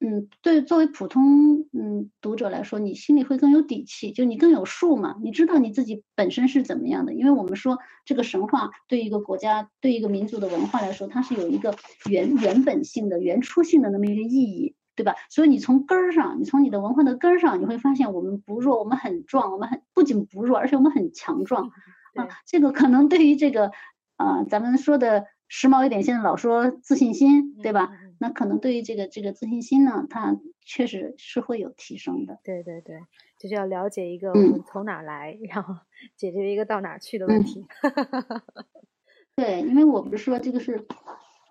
嗯，对，作为普通嗯读者来说，你心里会更有底气，就你更有数嘛，你知道你自己本身是怎么样的。因为我们说这个神话对一个国家、对一个民族的文化来说，它是有一个原原本性的、原初性的那么一个意义，对吧？所以你从根儿上，你从你的文化的根儿上，你会发现我们不弱，我们很壮，我们很不仅不弱，而且我们很强壮啊。这个可能对于这个啊，咱们说的时髦一点，现在老说自信心，对吧？那可能对于这个这个自信心呢，它确实是会有提升的。对对对，就是要了解一个我们从哪来，然后解决一个到哪去的问题。对，因为我不是说这个是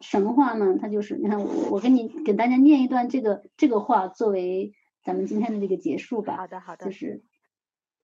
神话呢，它就是你看我我给你给大家念一段这个这个话作为咱们今天的这个结束吧。好的好的。就是，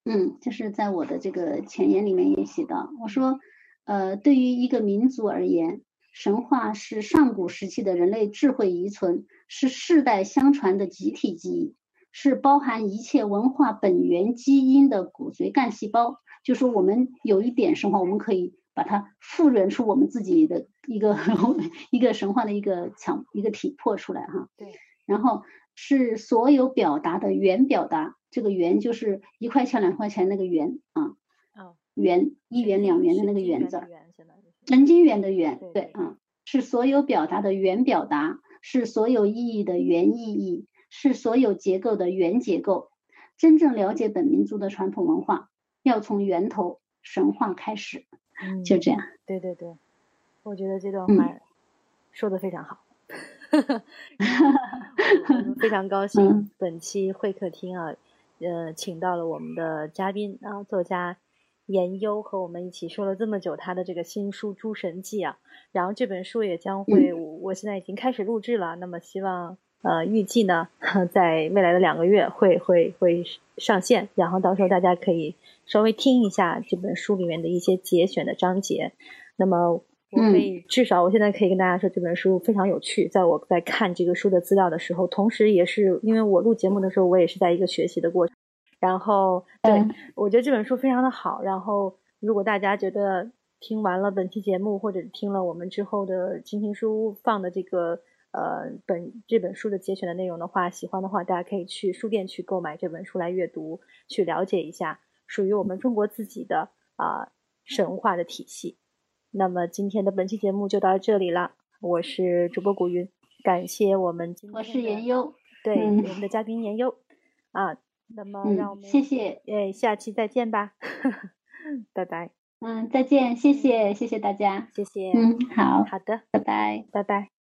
嗯，就是在我的这个前言里面也写到，我说，呃，对于一个民族而言。神话是上古时期的人类智慧遗存，是世代相传的集体记忆，是包含一切文化本源基因的骨髓干细胞。就说我们有一点神话，我们可以把它复原出我们自己的一个 一个神话的一个强一个体魄出来哈。对。然后是所有表达的原表达，这个原就是一块钱两块钱那个元啊。哦。元一元两元的那个元字。神经元的元，对啊，是所有表达的原表达，是所有意义的原意义，是所有结构的原结构。真正了解本民族的传统文化，要从源头神话开始。就这样。对对对，我觉得这段话说的非常好。非常高兴，本期会客厅啊，呃，请到了我们的嘉宾啊，作家。研优和我们一起说了这么久他的这个新书《诸神记》啊，然后这本书也将会，我现在已经开始录制了。那么希望呃预计呢，在未来的两个月会会会上线，然后到时候大家可以稍微听一下这本书里面的一些节选的章节。那么我可以至少我现在可以跟大家说，这本书非常有趣。在我在看这个书的资料的时候，同时也是因为我录节目的时候，我也是在一个学习的过程。然后，对我觉得这本书非常的好。然后，如果大家觉得听完了本期节目，或者听了我们之后的倾听书放的这个呃本这本书的节选的内容的话，喜欢的话，大家可以去书店去购买这本书来阅读，去了解一下属于我们中国自己的啊神话的体系。那么今天的本期节目就到这里了，我是主播古云，感谢我们今天我是研优，对我们的嘉宾研优啊。那么，让我们谢谢，哎，下期再见吧，拜拜。嗯，再见，谢谢，谢谢大家，谢谢。嗯，好，好的，拜拜，拜拜。